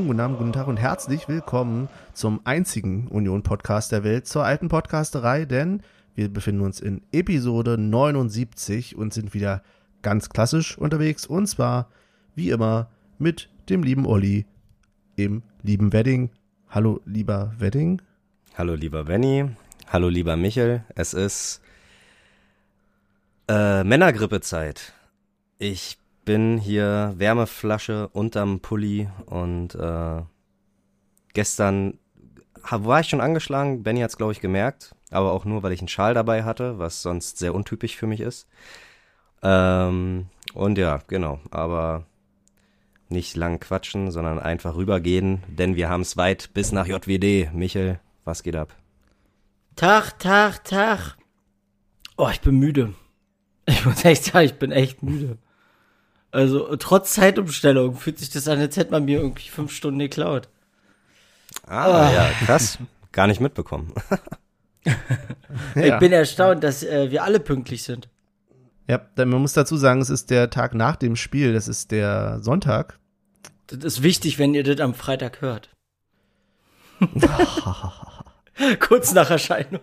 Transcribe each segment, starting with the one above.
Morgen, guten Abend, guten Tag und herzlich willkommen zum einzigen Union-Podcast der Welt, zur alten Podcasterei, denn wir befinden uns in Episode 79 und sind wieder ganz klassisch unterwegs und zwar wie immer mit dem lieben Olli im lieben Wedding. Hallo, lieber Wedding. Hallo, lieber Benny. Hallo, lieber Michel. Es ist äh, Männergrippezeit. Ich bin hier Wärmeflasche unterm Pulli und äh, gestern war ich schon angeschlagen. Benny hat es, glaube ich, gemerkt, aber auch nur, weil ich einen Schal dabei hatte, was sonst sehr untypisch für mich ist. Ähm, und ja, genau, aber nicht lang quatschen, sondern einfach rübergehen, denn wir haben es weit bis nach JWD. Michel, was geht ab? Tag, Tag, Tag. Oh, ich bin müde. Ich muss echt sagen, ich bin echt müde. Also, trotz Zeitumstellung fühlt sich das an, als hätte man mir irgendwie fünf Stunden geklaut. Ah, oh. ja, krass. Gar nicht mitbekommen. ich bin erstaunt, dass äh, wir alle pünktlich sind. Ja, man muss dazu sagen, es ist der Tag nach dem Spiel, das ist der Sonntag. Das ist wichtig, wenn ihr das am Freitag hört. Kurz nach Erscheinung.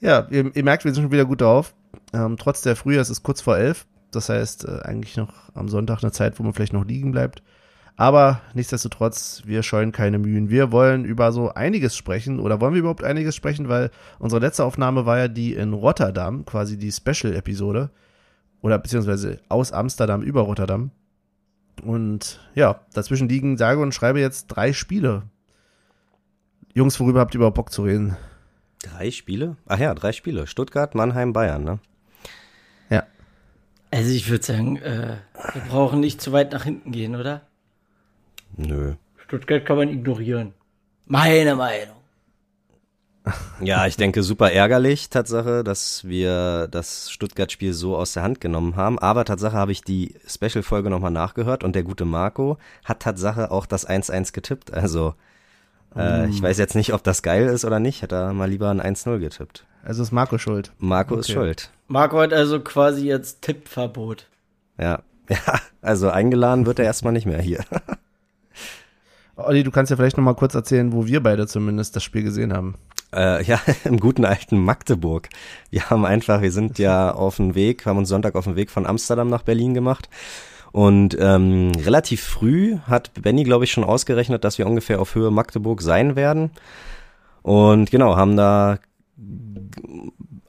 Ja, ihr, ihr, merkt, wir sind schon wieder gut drauf. Ähm, trotz der Früh, es ist kurz vor elf. Das heißt, äh, eigentlich noch am Sonntag eine Zeit, wo man vielleicht noch liegen bleibt. Aber nichtsdestotrotz, wir scheuen keine Mühen. Wir wollen über so einiges sprechen. Oder wollen wir überhaupt einiges sprechen? Weil unsere letzte Aufnahme war ja die in Rotterdam, quasi die Special-Episode. Oder beziehungsweise aus Amsterdam über Rotterdam. Und ja, dazwischen liegen sage und schreibe jetzt drei Spiele. Jungs, worüber habt ihr überhaupt Bock zu reden? Drei Spiele? Ach ja, drei Spiele. Stuttgart, Mannheim, Bayern, ne? Also ich würde sagen, äh, wir brauchen nicht zu weit nach hinten gehen, oder? Nö. Stuttgart kann man ignorieren. Meine Meinung. Ja, ich denke, super ärgerlich, Tatsache, dass wir das Stuttgart-Spiel so aus der Hand genommen haben. Aber Tatsache habe ich die Special-Folge nochmal nachgehört und der gute Marco hat Tatsache auch das 1-1 getippt. Also, äh, mm. ich weiß jetzt nicht, ob das geil ist oder nicht. Hätte er mal lieber ein 1-0 getippt. Also ist Marco schuld. Marco okay. ist schuld. Marco hat also quasi jetzt Tippverbot. Ja, ja, also eingeladen wird er erstmal nicht mehr hier. Olli, du kannst ja vielleicht nochmal kurz erzählen, wo wir beide zumindest das Spiel gesehen haben. Äh, ja, im guten alten Magdeburg. Wir haben einfach, wir sind ja auf dem Weg, haben uns Sonntag auf dem Weg von Amsterdam nach Berlin gemacht. Und ähm, relativ früh hat Benny, glaube ich, schon ausgerechnet, dass wir ungefähr auf Höhe Magdeburg sein werden. Und genau, haben da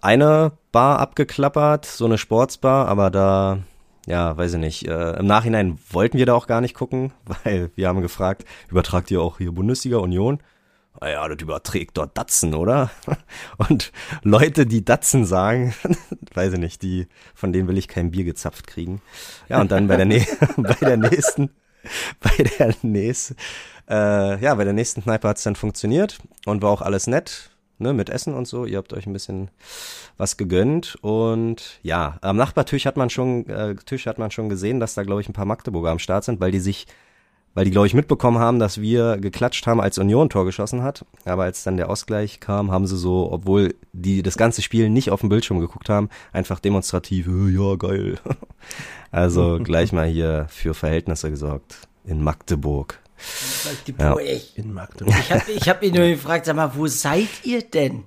eine Bar abgeklappert, so eine Sportsbar, aber da ja, weiß ich nicht. Äh, Im Nachhinein wollten wir da auch gar nicht gucken, weil wir haben gefragt, übertragt ihr auch hier Bundesliga Union? Ah das überträgt dort Datsen, oder? Und Leute, die Datsen sagen, weiß ich nicht, die, von denen will ich kein Bier gezapft kriegen. Ja, und dann bei der, bei der nächsten, bei der nächsten, äh, ja, bei der nächsten Kneipe hat's dann funktioniert und war auch alles nett ne, mit Essen und so. Ihr habt euch ein bisschen was gegönnt und ja, am Nachbartisch hat man schon, äh, Tisch hat man schon gesehen, dass da glaube ich ein paar Magdeburger am Start sind, weil die sich, weil die glaube ich mitbekommen haben, dass wir geklatscht haben, als Union Tor geschossen hat. Aber als dann der Ausgleich kam, haben sie so, obwohl die das ganze Spiel nicht auf dem Bildschirm geguckt haben, einfach demonstrativ, äh, ja geil. also gleich mal hier für Verhältnisse gesorgt in Magdeburg. Ja. In Magdeburg. Ich habe ich hab ihn nur gefragt, sag mal, wo seid ihr denn?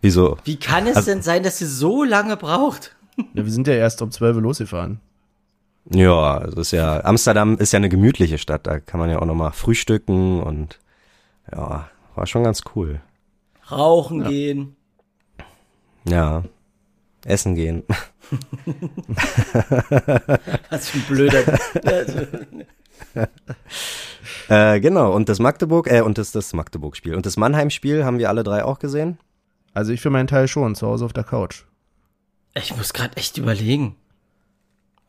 Wieso? Wie kann es also, denn sein, dass ihr so lange braucht? Ja, wir sind ja erst um 12 Uhr losgefahren. Ja, das ist ja, Amsterdam ist ja eine gemütliche Stadt, da kann man ja auch nochmal frühstücken und ja, war schon ganz cool. Rauchen ja. gehen. Ja, essen gehen. Was für ein blöder. äh, genau, und das Magdeburg, äh, und das, das Magdeburg-Spiel. Und das Mannheim-Spiel haben wir alle drei auch gesehen? Also ich für meinen Teil schon, zu Hause auf der Couch. Ich muss gerade echt überlegen.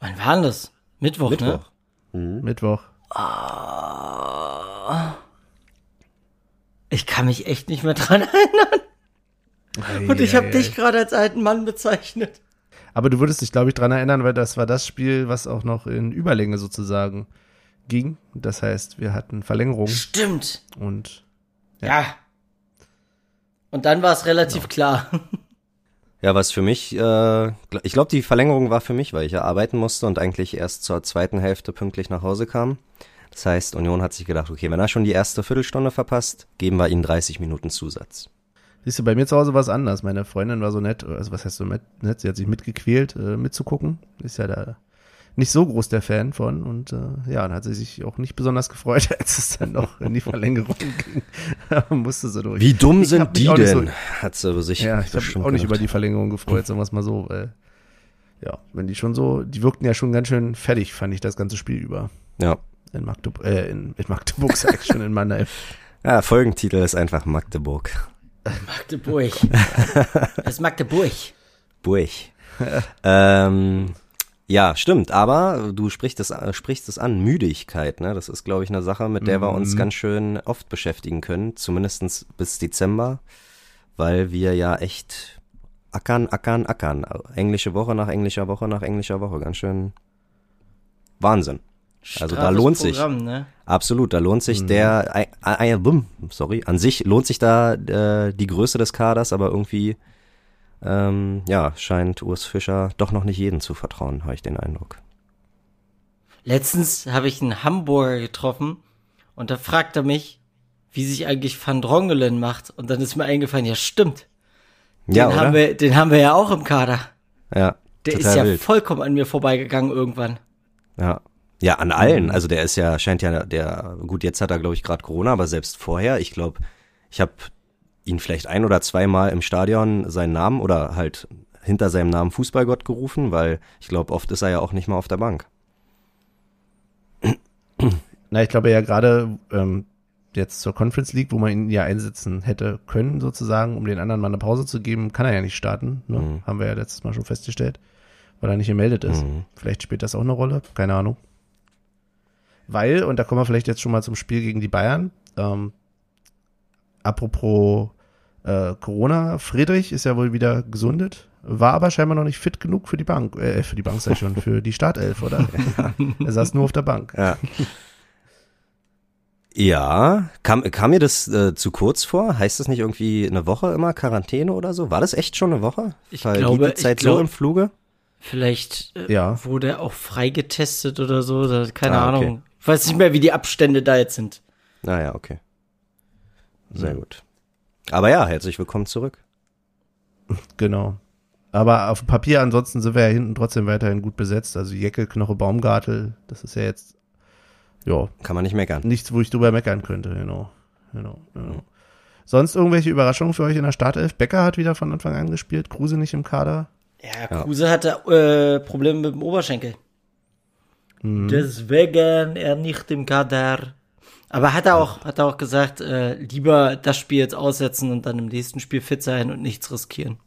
Wann war denn das? Mittwoch, Mittwoch. ne? Mhm. Mittwoch. Ah. Ich kann mich echt nicht mehr dran erinnern. Ei, Und ich habe dich gerade als alten Mann bezeichnet. Aber du würdest dich, glaube ich, dran erinnern, weil das war das Spiel, was auch noch in Überlänge sozusagen ging. Das heißt, wir hatten Verlängerung. Stimmt. Und ja. ja. Und dann war es relativ genau. klar. Ja, was für mich, äh, ich glaube, die Verlängerung war für mich, weil ich ja arbeiten musste und eigentlich erst zur zweiten Hälfte pünktlich nach Hause kam. Das heißt, Union hat sich gedacht, okay, wenn er schon die erste Viertelstunde verpasst, geben wir ihm 30 Minuten Zusatz. Siehst du, bei mir zu Hause war es anders. Meine Freundin war so nett, also was heißt so nett, sie hat sich mitgequält, äh, mitzugucken. Ist ja da nicht so groß der Fan von und äh, ja, dann hat sie sich auch nicht besonders gefreut, als es dann noch in die Verlängerung ging. musste sie durch. Wie dumm Ich sind die nicht denn? So, Hat sie sich ja, ich habe auch nicht gedacht. über die Verlängerung gefreut, sagen wir es mal so. Weil, ja, wenn die schon so, die wirkten ja schon ganz schön fertig, fand ich das ganze Spiel über. Ja. In Magdeburg, äh, in, in Magdeburg sag ich schon, in Mannheim. ja, Folgentitel ist einfach Magdeburg. Magdeburg. Das ist Magdeburg. Burg. ähm, ja, stimmt, aber du sprichst es, äh, sprichst es an, Müdigkeit, ne? Das ist, glaube ich, eine Sache, mit der wir uns Mhm. ganz schön oft beschäftigen können, zumindestens bis Dezember, weil wir ja echt ackern, ackern, ackern. Englische Woche nach englischer Woche nach englischer Woche, ganz schön Wahnsinn. Also da lohnt sich. Programm, ne? Absolut, da lohnt sich Mhm. der, ei- bumm, sorry, an sich lohnt sich da äh, die Größe des Kaders, aber irgendwie, ähm, ja, scheint Urs Fischer doch noch nicht jedem zu vertrauen, habe ich den Eindruck. Letztens habe ich einen Hamburger getroffen und da fragt er mich, wie sich eigentlich Van Drongelen macht. Und dann ist mir eingefallen, ja stimmt, den, ja, haben, wir, den haben wir ja auch im Kader. ja, Der ist ja wild. vollkommen an mir vorbeigegangen irgendwann. Ja. Ja, an allen. Also der ist ja, scheint ja der, gut, jetzt hat er, glaube ich, gerade Corona, aber selbst vorher, ich glaube, ich habe ihn vielleicht ein oder zweimal im Stadion seinen Namen oder halt hinter seinem Namen Fußballgott gerufen, weil ich glaube, oft ist er ja auch nicht mal auf der Bank. Na, ich glaube ja gerade ähm, jetzt zur Conference League, wo man ihn ja einsetzen hätte können, sozusagen, um den anderen mal eine Pause zu geben, kann er ja nicht starten. Ne? Mhm. Haben wir ja letztes Mal schon festgestellt, weil er nicht gemeldet ist. Mhm. Vielleicht spielt das auch eine Rolle, keine Ahnung. Weil, und da kommen wir vielleicht jetzt schon mal zum Spiel gegen die Bayern, ähm, apropos äh, Corona, Friedrich ist ja wohl wieder gesundet, war aber scheinbar noch nicht fit genug für die Bank, äh, für die Bank ich schon, für die Startelf, oder? er saß nur auf der Bank. Ja. Ja, kam, kam mir das äh, zu kurz vor? Heißt das nicht irgendwie eine Woche immer Quarantäne oder so? War das echt schon eine Woche? Ich Vergeht glaube- die Zeit ich glaub- so im Fluge? Vielleicht äh, Ja. wurde er auch freigetestet oder so, oder, keine Ah, okay. Ahnung. Ich weiß nicht mehr, wie die Abstände da jetzt sind. Naja, okay. Sehr gut. Aber ja, herzlich willkommen zurück. Genau. Aber auf dem Papier ansonsten sind wir ja hinten trotzdem weiterhin gut besetzt. Also Jeckel, Knoche, Baumgartel, das ist ja jetzt, ja, Kann man nicht meckern. nichts, wo ich drüber meckern könnte, genau. Genau, genau. Sonst irgendwelche Überraschungen für euch in der Startelf? Becker hat wieder von Anfang an gespielt, Kruse nicht im Kader. Ja, Kruse hatte äh, Probleme mit dem Oberschenkel. Mhm. Deswegen er nicht im Kader. Aber hat er auch, hat er auch gesagt, äh, lieber das Spiel jetzt aussetzen und dann im nächsten Spiel fit sein und nichts riskieren.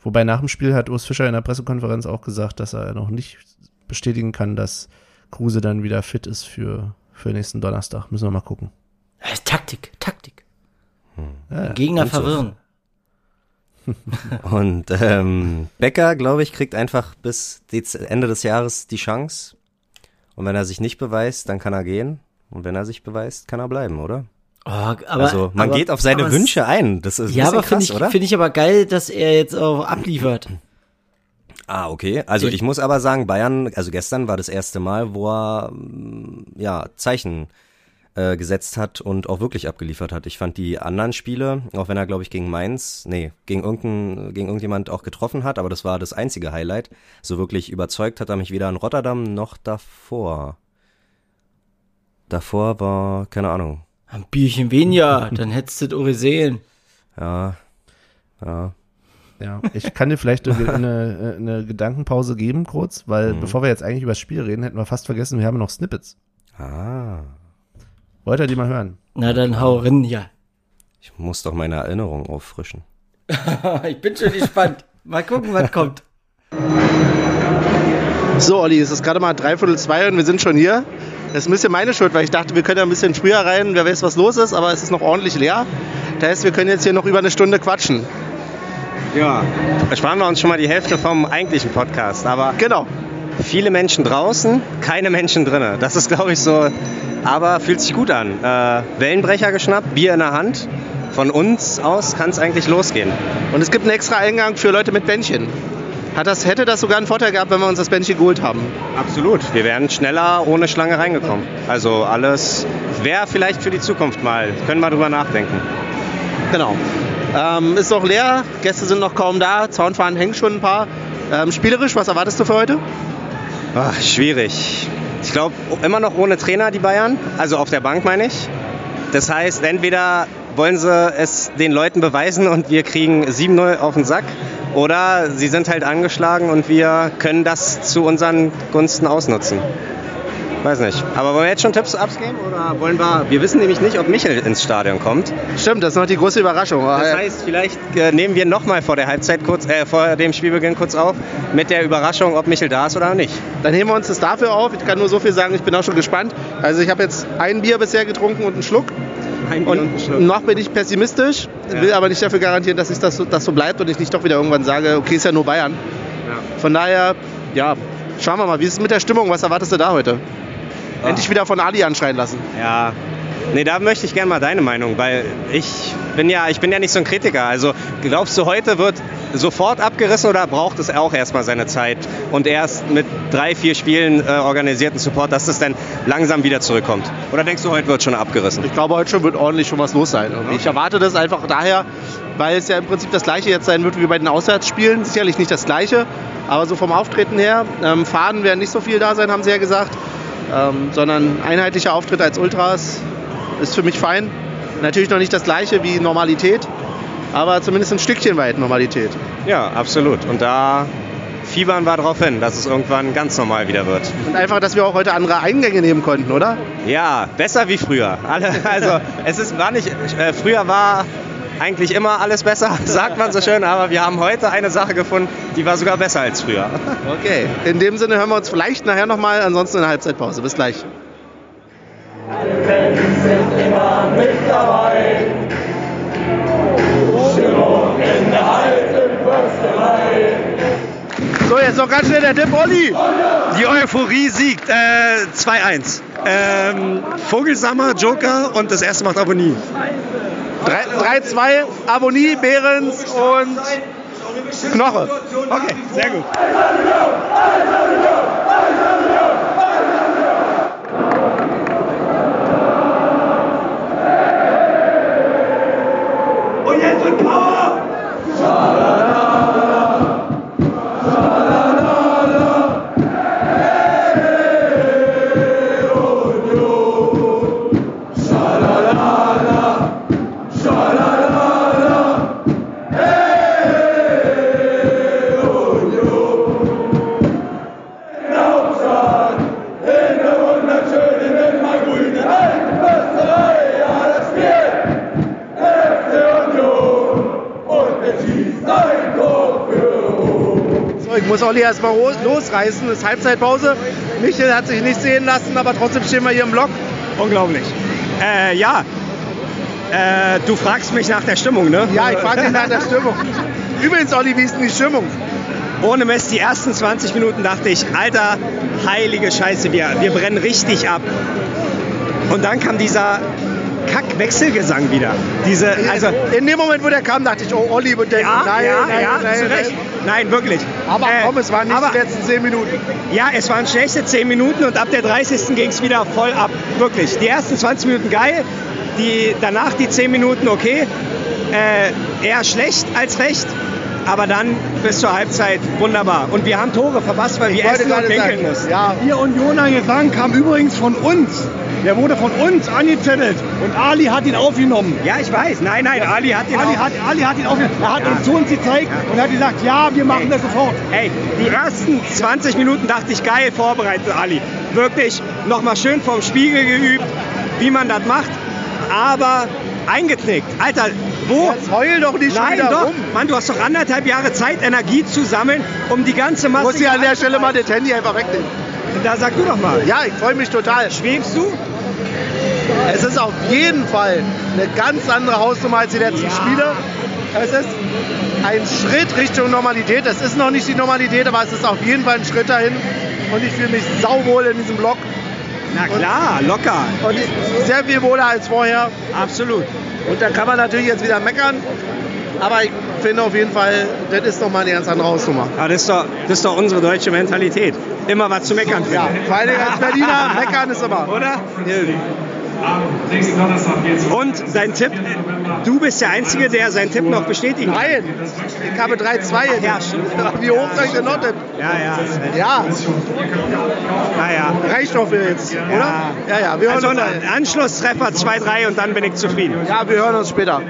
Wobei nach dem Spiel hat Urs Fischer in der Pressekonferenz auch gesagt, dass er noch nicht bestätigen kann, dass Kruse dann wieder fit ist für, für nächsten Donnerstag. Müssen wir mal gucken. Taktik, Taktik. Ja, Gegner verwirren. Und ähm, Becker, glaube ich, kriegt einfach bis Ende des Jahres die Chance. Und wenn er sich nicht beweist, dann kann er gehen. Und wenn er sich beweist, kann er bleiben, oder? Oh, aber, also man aber, geht auf seine es- Wünsche ein. Das ist ein Ja, aber finde ich, oder? finde ich aber geil, dass er jetzt auch abliefert. Ah, okay. Also ich muss aber sagen, Bayern, also gestern war das erste Mal, wo er mm, ja Zeichen äh, gesetzt hat und auch wirklich abgeliefert hat. Ich fand die anderen Spiele, auch wenn er, glaube ich, gegen Mainz, nee, gegen irgendein, gegen irgendjemand auch getroffen hat, aber das war das einzige Highlight. So wirklich überzeugt hat er mich weder in Rotterdam noch davor. Davor war, keine Ahnung. Ein Bierchen weniger, dann hättest du das auch gesehen. Ja. Ja. Ja, ich kann dir vielleicht eine, eine, eine Gedankenpause geben kurz, weil Mhm. bevor wir jetzt eigentlich über das Spiel reden, hätten wir fast vergessen, wir haben noch Snippets. Ah. Wollt ihr die mal hören? Na dann hau rein, ja. Ich muss doch meine Erinnerung auffrischen. ich bin schon gespannt. Mal gucken, was kommt. So, Olli, es ist gerade mal dreiviertel zwei und wir sind schon hier. Das ist ein bisschen meine Schuld, weil ich dachte, wir können ja ein bisschen früher rein, wer weiß, was los ist, aber es ist noch ordentlich leer. Das heißt, wir können jetzt hier noch über eine Stunde quatschen. Ja, sparen wir uns schon mal die Hälfte vom eigentlichen Podcast. Aber Genau. viele Menschen draußen, keine Menschen drinnen. Das ist, glaube ich, so. Aber fühlt sich gut an. Äh, Wellenbrecher geschnappt, Bier in der Hand. Von uns aus kann es eigentlich losgehen. Und es gibt einen extra Eingang für Leute mit Bändchen. Hat das, hätte das sogar einen Vorteil gehabt, wenn wir uns das Bändchen geholt haben. Absolut. Wir wären schneller ohne Schlange reingekommen. Also alles wäre vielleicht für die Zukunft mal. Können wir drüber nachdenken. Genau. Ähm, ist noch leer, Gäste sind noch kaum da, Zaunfahren hängen schon ein paar. Ähm, spielerisch, was erwartest du für heute? Ach, schwierig. Ich glaube, immer noch ohne Trainer die Bayern. Also auf der Bank meine ich. Das heißt, entweder wollen sie es den Leuten beweisen und wir kriegen 7-0 auf den Sack. Oder sie sind halt angeschlagen und wir können das zu unseren Gunsten ausnutzen. Weiß nicht. Aber wollen wir jetzt schon Tipps abgeben? Oder wollen wir. Wir wissen nämlich nicht, ob Michel ins Stadion kommt. Stimmt, das ist noch die große Überraschung. Das heißt, vielleicht äh, nehmen wir nochmal vor der Halbzeit kurz, äh, vor dem Spielbeginn kurz auf, mit der Überraschung, ob Michel da ist oder nicht. Dann heben wir uns das dafür auf. Ich kann nur so viel sagen, ich bin auch schon gespannt. Also ich habe jetzt ein Bier bisher getrunken und einen Schluck. Und noch bin ich pessimistisch, Ja. will aber nicht dafür garantieren, dass es das, so- das so bleibt und ich nicht doch wieder irgendwann sage, okay, ist ja nur Bayern. Ja. Von daher, ja, schauen wir mal, wie ist es mit der Stimmung? Was erwartest du da heute? Ah. Endlich wieder von Ali anschreien lassen. Ja. Nee, da möchte ich gerne mal deine Meinung, weil ich bin ja, ich bin ja nicht so ein Kritiker. Also glaubst du, heute wird sofort abgerissen oder braucht es auch erstmal seine Zeit und erst mit drei, vier Spielen äh, organisierten Support, dass es dann langsam wieder zurückkommt? Oder denkst du, heute wird schon abgerissen? Ich glaube, heute schon wird ordentlich schon was los sein. Und ich erwarte das einfach daher, weil es ja im Prinzip das gleiche jetzt sein wird wie bei den Auswärtsspielen. Sicherlich nicht das gleiche, aber so vom Auftreten her. Ähm, Faden werden nicht so viel da sein, haben sie ja gesagt. Ähm, sondern einheitlicher Auftritt als Ultras ist für mich fein. Natürlich noch nicht das gleiche wie Normalität, aber zumindest ein Stückchen weit Normalität. Ja, absolut. Und da fiebern wir darauf hin, dass es irgendwann ganz normal wieder wird. Und einfach, dass wir auch heute andere Eingänge nehmen konnten, oder? Ja, besser wie früher. Alle, also es ist, war nicht, äh, früher war eigentlich immer alles besser, sagt man so schön, aber wir haben heute eine Sache gefunden, die war sogar besser als früher. Okay. In dem Sinne hören wir uns vielleicht nachher nochmal, ansonsten in der Halbzeitpause. Bis gleich. So, jetzt noch ganz schnell der Tipp, Olli. Die Euphorie siegt. Äh, 2-1. Ähm, Vogelsammer, Joker und das erste macht Abonnie. 3-2, Abonnie, Behrens und Knoche. Okay, sehr gut. So, ich muss Olli erstmal losreißen. Es ist Halbzeitpause. Michel hat sich nicht sehen lassen, aber trotzdem stehen wir hier im Block. Unglaublich. Äh, ja. Äh, du fragst mich nach der Stimmung, ne? Ja, ich frage dich nach der Stimmung. Übrigens, Olli, wie ist denn die Stimmung? Ohne Mist, die ersten 20 Minuten dachte ich, alter, heilige Scheiße, wir, wir brennen richtig ab. Und dann kam dieser Kack-Wechselgesang wieder. Diese, also, in dem Moment, wo der kam, dachte ich, oh, Olli wird denken, ja, nein, ja, nein, ja, nein, Recht. Nein, wirklich. Aber Äh, komm, es waren nicht aber- die letzten 10 Minuten. Ja, es waren schlechte 10 Minuten und ab der 30. ging es wieder voll ab. Wirklich. Die ersten 20 Minuten geil, die, danach die 10 Minuten okay. Äh, eher schlecht als recht. Aber dann bis zur Halbzeit wunderbar. Und wir haben Tore verpasst, weil wir wollte essen und sagen, mussten. Ja, Ihr Unioner Gesang kam übrigens von uns. Der wurde von uns angezettelt und Ali hat ihn aufgenommen. Ja, ich weiß. Nein, nein, Ali hat den Ali hat, Ali hat ihn aufgenommen. Er hat Ja. uns zu uns gezeigt und hat gesagt, ja, wir machen das sofort. Ey, die ersten 20 Minuten dachte ich, geil vorbereitet, Ali. Wirklich nochmal schön vorm Spiegel geübt, wie man das macht. Aber eingeknickt. Alter, wo? jetzt heul doch nicht Nein, wieder doch. rum. Mann, du hast doch anderthalb Jahre Zeit, Energie zu sammeln, um die ganze Ich Masse... muss hier an der Stelle mal das Handy einfach wegnehmen. Da sag du doch mal. Ja, ich freue mich total. Schwebst du? Es ist auf jeden Fall eine ganz andere Hausnummer als die letzten Ja. Spiele. Es ist ein Schritt Richtung Normalität. Es ist noch nicht die Normalität, aber es ist auf jeden Fall ein Schritt dahin. Und ich fühle mich sauwohl in diesem Block. Na klar, locker. Und sehr viel wohler als vorher. Absolut. Und da kann man natürlich jetzt wieder meckern. Aber ich finde auf jeden Fall, das ist nochmal eine ganz andere Hausnummer. Aber das ist, doch, das ist doch unsere deutsche Mentalität. Immer was zu meckern finden. Ja, vor allem als Berliner, meckern ist immer. Oder? Und dein Tipp, du bist der Einzige, der seinen Tipp noch bestätigen kann. Nein, ich habe 3-2 Ja. Wie hoch soll ich denn noch tippen? Ja, ja. Ja, Naja. reicht doch für jetzt, oder? Ja, ja, wir hören Also uns. ein Anschlusstreffer 2-3 und dann bin ich zufrieden. Ja, wir hören uns später.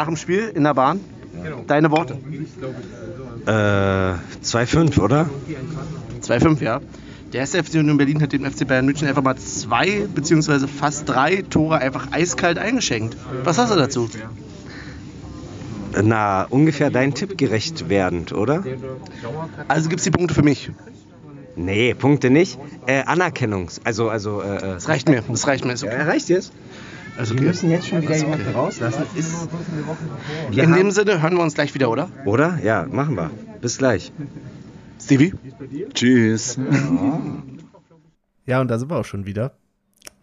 Nach dem Spiel in der Bahn, deine Worte. Äh, 2-5, oder? 2-5, ja. Der erste FC Union Berlin hat dem FC Bayern München einfach mal zwei beziehungsweise fast drei Tore einfach eiskalt eingeschenkt. Was hast du dazu? Na, ungefähr dein Tipp gerecht werdend, oder? Also gibt's die Punkte für mich. Nee, Punkte nicht. Äh, Anerkennungs. Also, also, äh, äh. Das reicht mir, das reicht mir. Ist okay. reicht jetzt? Also Wir müssen jetzt schon wieder Ist jemanden okay. rauslassen. Ist, In dem Sinne hören wir uns gleich wieder, oder? oder? Ja, machen wir. Bis gleich. Stevie? Tschüss. Ja, und da sind wir auch schon wieder.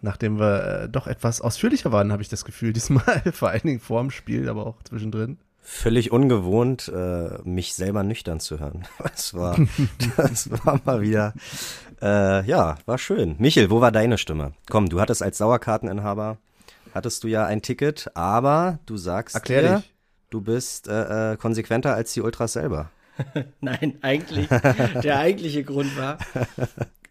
Nachdem wir äh, doch etwas ausführlicher waren, habe ich das Gefühl, diesmal. Vor allen Dingen vorm Spiel, aber auch zwischendrin. Völlig ungewohnt, äh, mich selber nüchtern zu hören. Das war, das war mal wieder, äh, ja, war schön. Michel, wo war deine Stimme? Komm, du hattest als Dauerkarteninhaber, hattest du ja ein Ticket, aber du sagst Erklär dir, dich. du bist äh, äh, konsequenter als die Ultras selber. Nein, eigentlich, der eigentliche Grund war,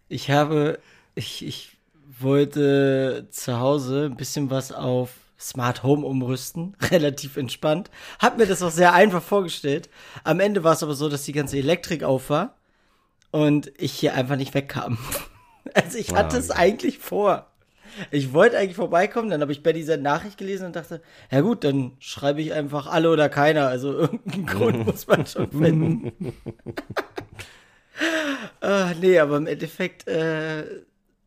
ich habe, ich, ich wollte zu Hause ein bisschen was auf Smart Home umrüsten, relativ entspannt. Hab mir das auch sehr einfach vorgestellt. Am Ende war es aber so, dass die ganze Elektrik auf war und ich hier einfach nicht wegkam. Also ich hatte es eigentlich vor. Ich wollte eigentlich vorbeikommen, dann habe ich bei dieser Nachricht gelesen und dachte, ja gut, dann schreibe ich einfach alle oder keiner. Also irgendeinen Grund muss man schon finden. Ah, nee, aber im Endeffekt äh,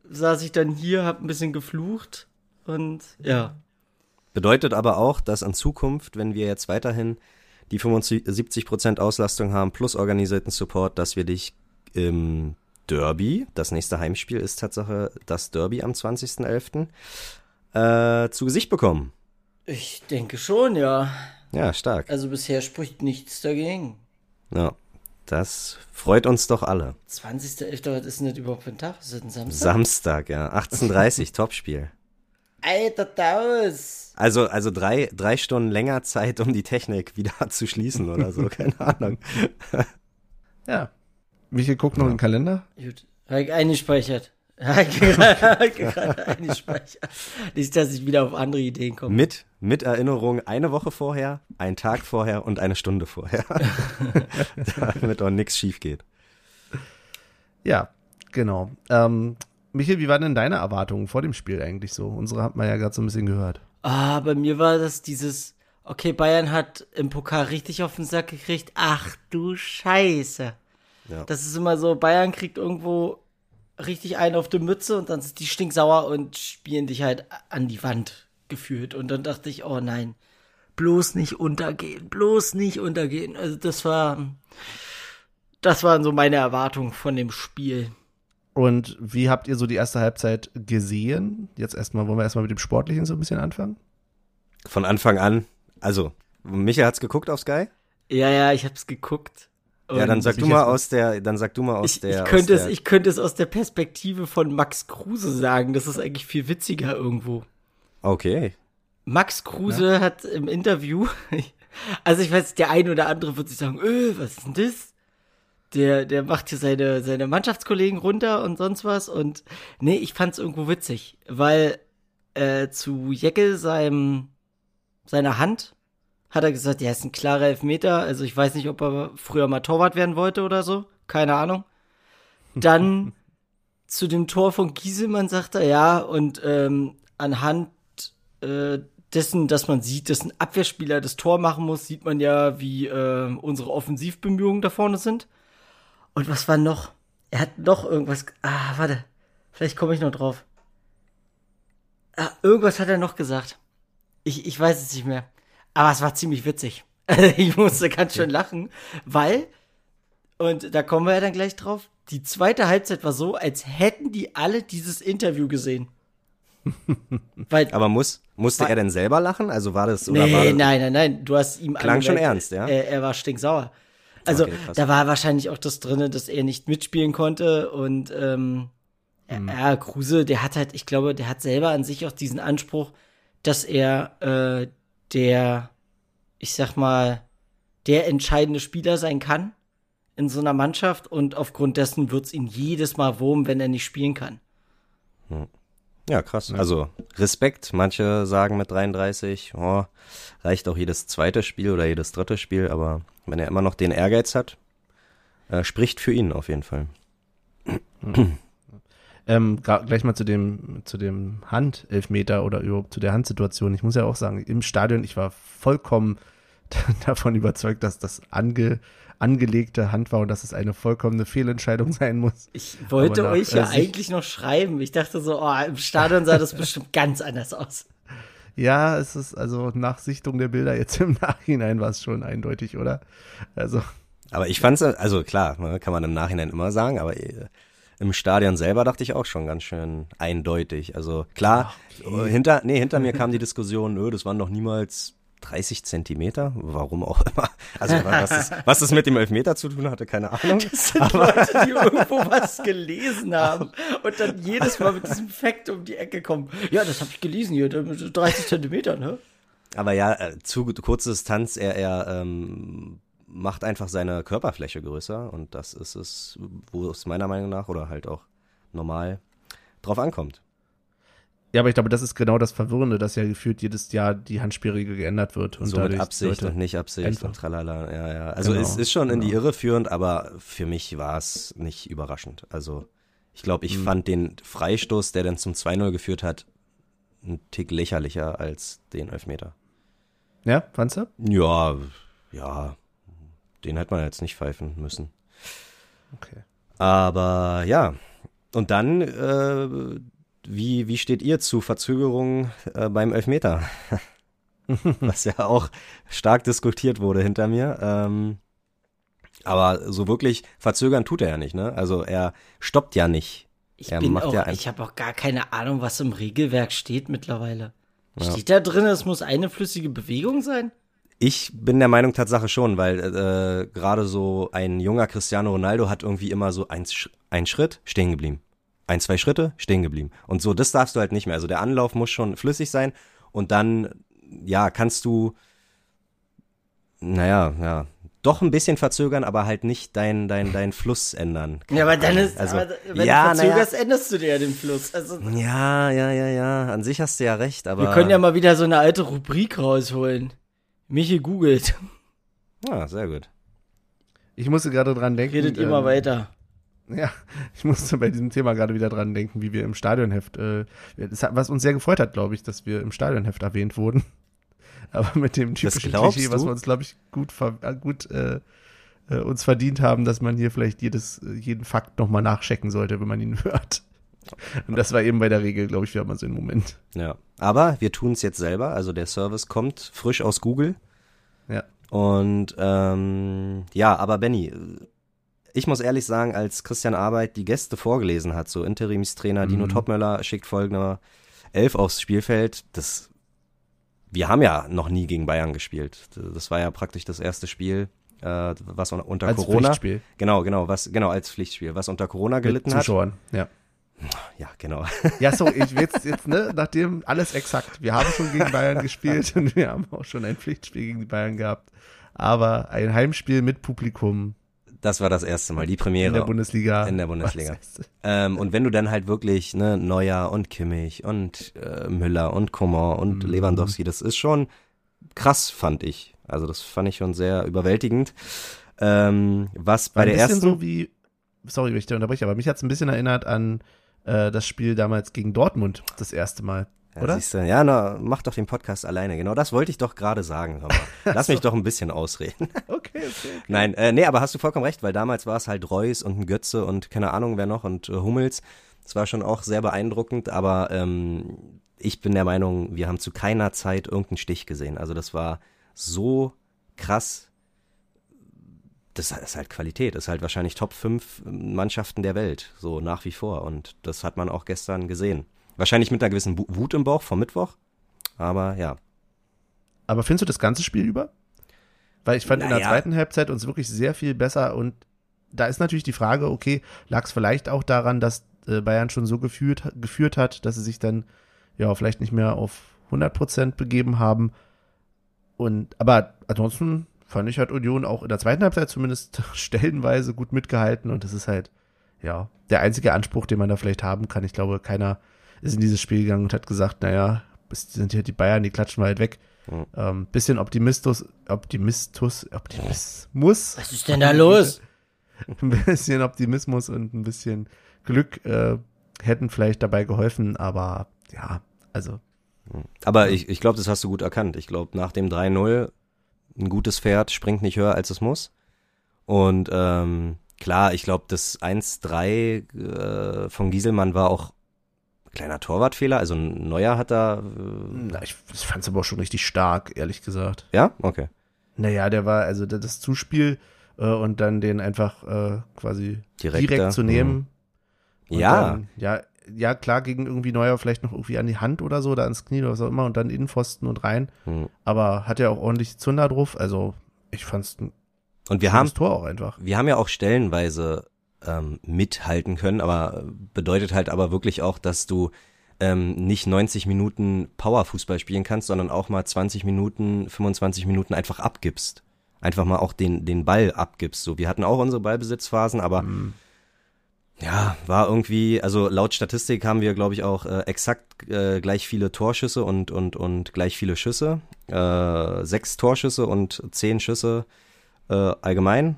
saß ich dann hier, hab ein bisschen geflucht und ja. Bedeutet aber auch, dass in Zukunft, wenn wir jetzt weiterhin die 75% Auslastung haben plus organisierten Support, dass wir dich im Derby, das nächste Heimspiel ist Tatsache das Derby am 20.11., äh, zu Gesicht bekommen. Ich denke schon, ja. Ja, stark. Also bisher spricht nichts dagegen. Ja, das freut uns doch alle. 20.11. Was ist denn das überhaupt für ein Tag? Ist das ein Samstag? Samstag, ja. 18.30 Topspiel. Alter Taus! Also, also drei, drei Stunden länger Zeit, um die Technik wieder zu schließen oder so, keine Ahnung. Ja. Michael guckt noch in den Kalender. Gut. Eingespeichert. gerade eingespeichert. Nicht, dass ich wieder auf andere Ideen komme. Mit, mit Erinnerung eine Woche vorher, einen Tag vorher und eine Stunde vorher. Damit auch nichts schief geht. Ja, genau. Ähm, Michael, wie waren denn deine Erwartungen vor dem Spiel eigentlich so? Unsere hat man ja gerade so ein bisschen gehört. Ah, bei mir war das dieses, okay, Bayern hat im Pokal richtig auf den Sack gekriegt. Ach du Scheiße. Ja. Das ist immer so, Bayern kriegt irgendwo richtig einen auf die Mütze und dann sind die stinksauer und spielen dich halt an die Wand gefühlt. Und dann dachte ich, oh nein, bloß nicht untergehen, bloß nicht untergehen. Also das war, das waren so meine Erwartungen von dem Spiel. Und wie habt ihr so die erste Halbzeit gesehen? Jetzt erstmal, wollen wir erstmal mit dem Sportlichen so ein bisschen anfangen? Von Anfang an, also, Michael hat's geguckt auf Sky? Ja, ja, ich hab's geguckt. Ja, dann sag du mal aus der, dann sag du mal aus ich, der. ich, könnte es, der, ich könnte es aus der Perspektive von Max Kruse sagen. Das ist eigentlich viel witziger irgendwo. Okay. Max Kruse hat im Interview, also ich weiß, der eine oder andere wird sich sagen, öh, was ist denn das? Der, der macht hier seine, seine Mannschaftskollegen runter und sonst was. Und nee, ich fand's irgendwo witzig, weil äh, zu Jeckel seinem, seiner Hand hat er gesagt, ja, ist ein klarer Elfmeter. Also ich weiß nicht, ob er früher mal Torwart werden wollte oder so. Keine Ahnung. Dann zu dem Tor von Gieselmann sagt er, ja, und ähm, anhand äh, dessen, dass man sieht, dass ein Abwehrspieler das Tor machen muss, sieht man ja, wie äh, unsere Offensivbemühungen da vorne sind. Und was war noch? Er hat noch irgendwas. Ah, warte. Vielleicht komme ich noch drauf. Ah, irgendwas hat er noch gesagt. Ich, ich weiß es nicht mehr. Aber es war ziemlich witzig. ich musste ganz schön lachen, weil, und da kommen wir ja dann gleich drauf, die zweite Halbzeit war so, als hätten die alle dieses Interview gesehen. weil, Aber muss, musste War- er denn selber lachen? Also war das, oder war Nee, das, nein, nein, nein. Du hast ihm Klang schon ernst, ja? Er, er war stinksauer. Also Okay, da war wahrscheinlich auch das drinne, dass er nicht mitspielen konnte und ähm, Hm. ja, Kruse, der hat halt, ich glaube, der hat selber an sich auch diesen Anspruch, dass er äh, der, ich sag mal, der entscheidende Spieler sein kann in so einer Mannschaft und aufgrund dessen wird's ihn jedes Mal wurm, wenn er nicht spielen kann. Ja, krass. Also Respekt. Manche sagen mit 33, oh, reicht auch jedes zweite Spiel oder jedes dritte Spiel, aber wenn er immer noch den Ehrgeiz hat, äh, spricht für ihn auf jeden Fall. Ähm, gleich mal zu dem, zu dem Handelfmeter oder überhaupt zu der Handsituation. Ich muss ja auch sagen, im Stadion, ich war vollkommen davon überzeugt, dass das ange, angelegte Hand war und dass es eine vollkommene Fehlentscheidung sein muss. Ich wollte nach, euch ja äh, eigentlich noch schreiben. Ich dachte so, oh, im Stadion sah das bestimmt ganz anders aus. Ja, es ist also nach Sichtung der Bilder jetzt im Nachhinein war es schon eindeutig, oder? Also, Aber ich fand's, also klar, ne, kann man im Nachhinein immer sagen, aber äh, im Stadion selber dachte ich auch schon ganz schön eindeutig. Also klar, äh, hinter, nee, hinter mir kam die Diskussion, nö, das waren doch niemals 30 Zentimeter, warum auch immer. Also was das, was das mit dem Elfmeter zu tun hatte, keine Ahnung. Das sind Leute, die irgendwo was gelesen haben und dann jedes Mal mit diesem Fact um die Ecke kommen. Ja, das habe ich gelesen hier, 30 Zentimeter, ne? Aber ja, äh, zu kurze Distanz, er, er ähm, macht einfach seine Körperfläche größer und das ist es, wo es meiner Meinung nach oder halt auch normal drauf ankommt. ja, aber ich glaube, das ist genau das Verwirrende, dass ja gefühlt jedes Jahr die Handspielregel geändert wird. Und so dadurch mit Absicht Leute- und nicht Absicht einfach- und tralala, ja, ja. Also Genau, es ist schon in die genau. Irre führend, aber für mich war es nicht überraschend. Also ich glaube, ich fand den Freistoß, der dann zum 2-0 geführt hat, ein Tick lächerlicher als den Elfmeter. Ja, fandst du? Ja, ja, den hätte man jetzt nicht pfeifen müssen. Okay. Aber ja, und dann, äh, wie, wie steht ihr zu Verzögerungen äh, beim Elfmeter? Was ja auch stark diskutiert wurde hinter mir. Ähm, aber so wirklich verzögern tut er ja nicht, ne? Also er stoppt ja nicht. Ich Er bin auch, ja ich habe auch gar keine Ahnung, was im Regelwerk steht mittlerweile. Ja. Steht da drin, es muss eine flüssige Bewegung sein? Ich bin der Meinung Tatsache schon, weil äh, gerade so ein junger Cristiano Ronaldo hat irgendwie immer so ein, ein Schritt stehen geblieben. Ein, zwei Schritte stehen geblieben. Und so, das darfst du halt nicht mehr. Also der Anlauf muss schon flüssig sein und dann, ja, kannst du, naja, ja, doch ein bisschen verzögern, aber halt nicht dein, dein, dein Fluss ändern. Ja, aber dann ist, Also, aber wenn ja, du verzögerst, naja. änderst du dir ja den Fluss. Also, Ja, ja, ja, ja. An sich hast du ja recht, aber. wir können ja mal wieder so eine alte Rubrik rausholen. Michi googelt. Ja, sehr gut. Ich musste gerade dran denken. Redet ihr ähm, mal weiter. Ja, ich musste bei diesem Thema gerade wieder dran denken, wie wir im Stadionheft, äh, hat, was uns sehr gefreut hat, glaube ich, dass wir im Stadionheft erwähnt wurden. Aber mit dem typischen Klischee, was wir uns, glaube ich, gut, äh, gut äh, äh, uns verdient haben, dass man hier vielleicht jedes, äh, jeden Fakt nochmal nachchecken sollte, wenn man ihn hört. Und das war eben bei der Regel, glaube ich, wir haben so einen Moment. Ja. Aber wir tun es jetzt selber. Also der Service kommt frisch aus Google. Ja. Und ähm, ja, aber Benny, ich muss ehrlich sagen, als Christian Arbeit die Gäste vorgelesen hat, so Interimstrainer Dino Mhm. Topmöller schickt folgende Elf aufs Spielfeld, das wir haben ja noch nie gegen Bayern gespielt. Das war ja praktisch das erste Spiel, äh, was un- unter Als Corona. Pflichtspiel. Genau, genau, was genau als Pflichtspiel, was unter Corona Mit gelitten hat. Zuschauern, ja. Ja, genau. Ja, so, ich will jetzt, jetzt, ne, nachdem alles exakt. Wir haben schon gegen Bayern gespielt und wir haben auch schon ein Pflichtspiel gegen die Bayern gehabt. Aber ein Heimspiel mit Publikum Das war das erste Mal, die in Premiere. der Bundesliga. In der Bundesliga. Ähm, und wenn du dann halt wirklich, ne, Neuer und Kimmich und äh, Müller und Coman und Mhm. Lewandowski, das ist schon krass, fand ich. Also das fand ich schon sehr überwältigend. Ähm, was bei ein der bisschen ersten, so wie, sorry, wenn ich da unterbreche, aber mich hat's ein bisschen erinnert an äh, das Spiel damals gegen Dortmund, das erste Mal. ja, oder? siehst du, ja, na, mach doch den Podcast alleine. Genau, das wollte ich doch gerade sagen. Lass mich doch ein bisschen ausreden. Okay, okay. okay. Nein, äh, nee, aber hast du vollkommen recht, weil damals war es halt Reus und ein Götze und keine Ahnung wer noch und äh, Hummels. Das war schon auch sehr beeindruckend, aber ähm, ich bin der Meinung, wir haben zu keiner Zeit irgendeinen Stich gesehen. Also das war so krass. Das ist halt Qualität, das ist halt wahrscheinlich Top 5 Mannschaften der Welt, so nach wie vor. Und das hat man auch gestern gesehen. Wahrscheinlich mit einer gewissen Wut im Bauch vom Mittwoch, aber ja. Aber findest du das ganze Spiel über? Weil ich fand in der Naja. zweiten Halbzeit uns wirklich sehr viel besser und da ist natürlich die Frage, okay, lag es vielleicht auch daran, dass äh, Bayern schon so geführt, geführt hat, dass sie sich dann ja vielleicht nicht mehr auf 100% begeben haben. Und aber ansonsten fand ich hat Union auch in der zweiten Halbzeit zumindest stellenweise gut mitgehalten und das ist halt ja der einzige Anspruch, den man da vielleicht haben kann. Ich glaube, keiner ist in dieses Spiel gegangen und hat gesagt, naja, es sind hier die Bayern, die klatschen wir halt weg. Mhm. Ähm, bisschen Optimistus, Optimistus, Optimismus. Was ist denn da los? Ein bisschen Optimismus und ein bisschen Glück äh, hätten vielleicht dabei geholfen, aber ja, also Aber ich, ich glaube, das hast du gut erkannt. Ich glaube, nach dem 3-0, ein gutes Pferd springt nicht höher, als es muss. Und ähm, klar, ich glaube, das 1-3 äh, von Gieselmann war auch ein kleiner Torwartfehler. Also ein Neuer hat da. Äh, na, ich, ich fand es aber auch schon richtig stark, ehrlich gesagt. ja, okay. Naja, der war, also das- Zuspiel äh, und dann den einfach äh, quasi Direkt direkt, zu nehmen. Und Ja, Dann, ja, ja, klar, gegen irgendwie Neuer vielleicht noch irgendwie an die Hand oder so, da ans Knie oder was auch immer und dann Innenpfosten und rein. Hm. Aber hat ja auch ordentlich Zunder drauf. Also ich fand's ein und wir haben, Tor auch einfach. wir haben ja auch stellenweise ähm, mithalten können, aber bedeutet halt aber wirklich auch, dass du ähm, nicht 90 Minuten Powerfußball spielen kannst, sondern auch mal 20 Minuten, 25 Minuten einfach abgibst. Einfach mal auch den, den Ball abgibst. So, wir hatten auch unsere Ballbesitzphasen, aber ja, war irgendwie, also laut Statistik haben wir, glaube ich, auch äh, exakt äh, gleich viele Torschüsse und, und, und gleich viele Schüsse. Äh, sechs Torschüsse und zehn Schüsse äh, allgemein.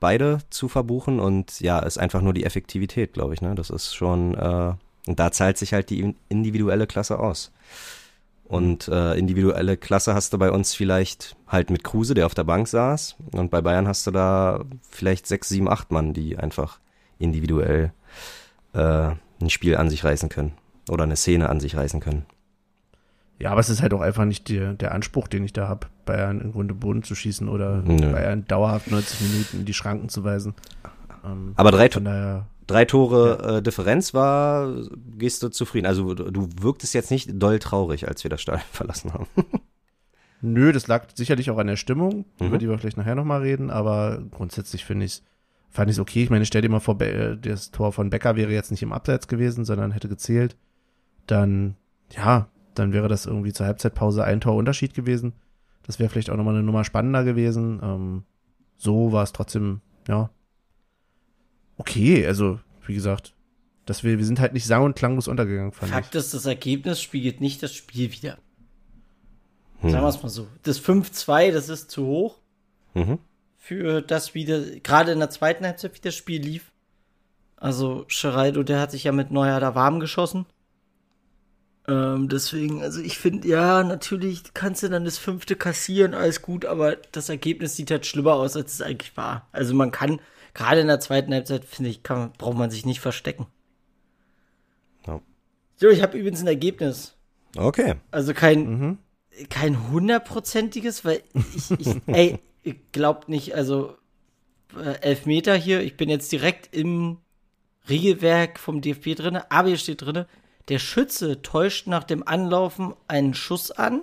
Beide zu verbuchen und ja, ist einfach nur die Effektivität, glaube ich, ne? Das ist schon, äh, und da zahlt sich halt die individuelle Klasse aus. Und äh, individuelle Klasse hast du bei uns vielleicht halt mit Kruse, der auf der Bank saß. Und bei Bayern hast du da vielleicht sechs, sieben, acht Mann, die einfach individuell äh, ein Spiel an sich reißen können. Oder eine Szene an sich reißen können. Ja, aber es ist halt auch einfach nicht die, der Anspruch, den ich da habe, Bayern im Grunde Boden zu schießen oder Nö. Bayern dauerhaft 90 Minuten in die Schranken zu weisen. Ähm, Aber drei, daher, drei Tore äh, Differenz war, gehst du zufrieden. Also du, du wirktest jetzt nicht doll traurig, als wir das Stadion verlassen haben. nö, das lag sicherlich auch an der Stimmung, Mhm. über die wir vielleicht nachher nochmal reden, aber grundsätzlich finde ich fand ich es okay. Ich meine, stell dir mal vor, Be äh, das Tor von Becker wäre jetzt nicht im Abseits gewesen, sondern hätte gezählt. Dann, ja, dann wäre das irgendwie zur Halbzeitpause ein Tor Unterschied gewesen. Das wäre vielleicht auch nochmal eine Nummer spannender gewesen. Ähm, so war es trotzdem, ja, okay. Also, wie gesagt, dass wir, wir sind halt nicht sang- und klanglos untergegangen, fand Fakt ich. ist, das Ergebnis spiegelt nicht das Spiel wieder. Hm. Sagen wir es mal so. Das 5-2, das ist zu hoch Mhm. Für das wieder, gerade in der zweiten Halbzeit, wie das Spiel lief. Also, Geraldo, der hat sich ja mit Neuer da warm geschossen. Ähm, deswegen, also ich finde, ja, natürlich kannst du dann das fünfte kassieren, alles gut, aber das Ergebnis sieht halt schlimmer aus, als es eigentlich war. Also man kann, gerade in der zweiten Halbzeit, finde ich, kann, braucht man sich nicht verstecken. Ja. So, ich habe übrigens ein Ergebnis. Okay. Also kein, Mhm. kein hundertprozentiges, weil ich, ich ey, glaubt nicht, also äh, Elfmeter hier, ich bin jetzt direkt im Regelwerk vom DFB drinne, aber hier steht drinne, der Schütze täuscht nach dem Anlaufen einen Schuss an.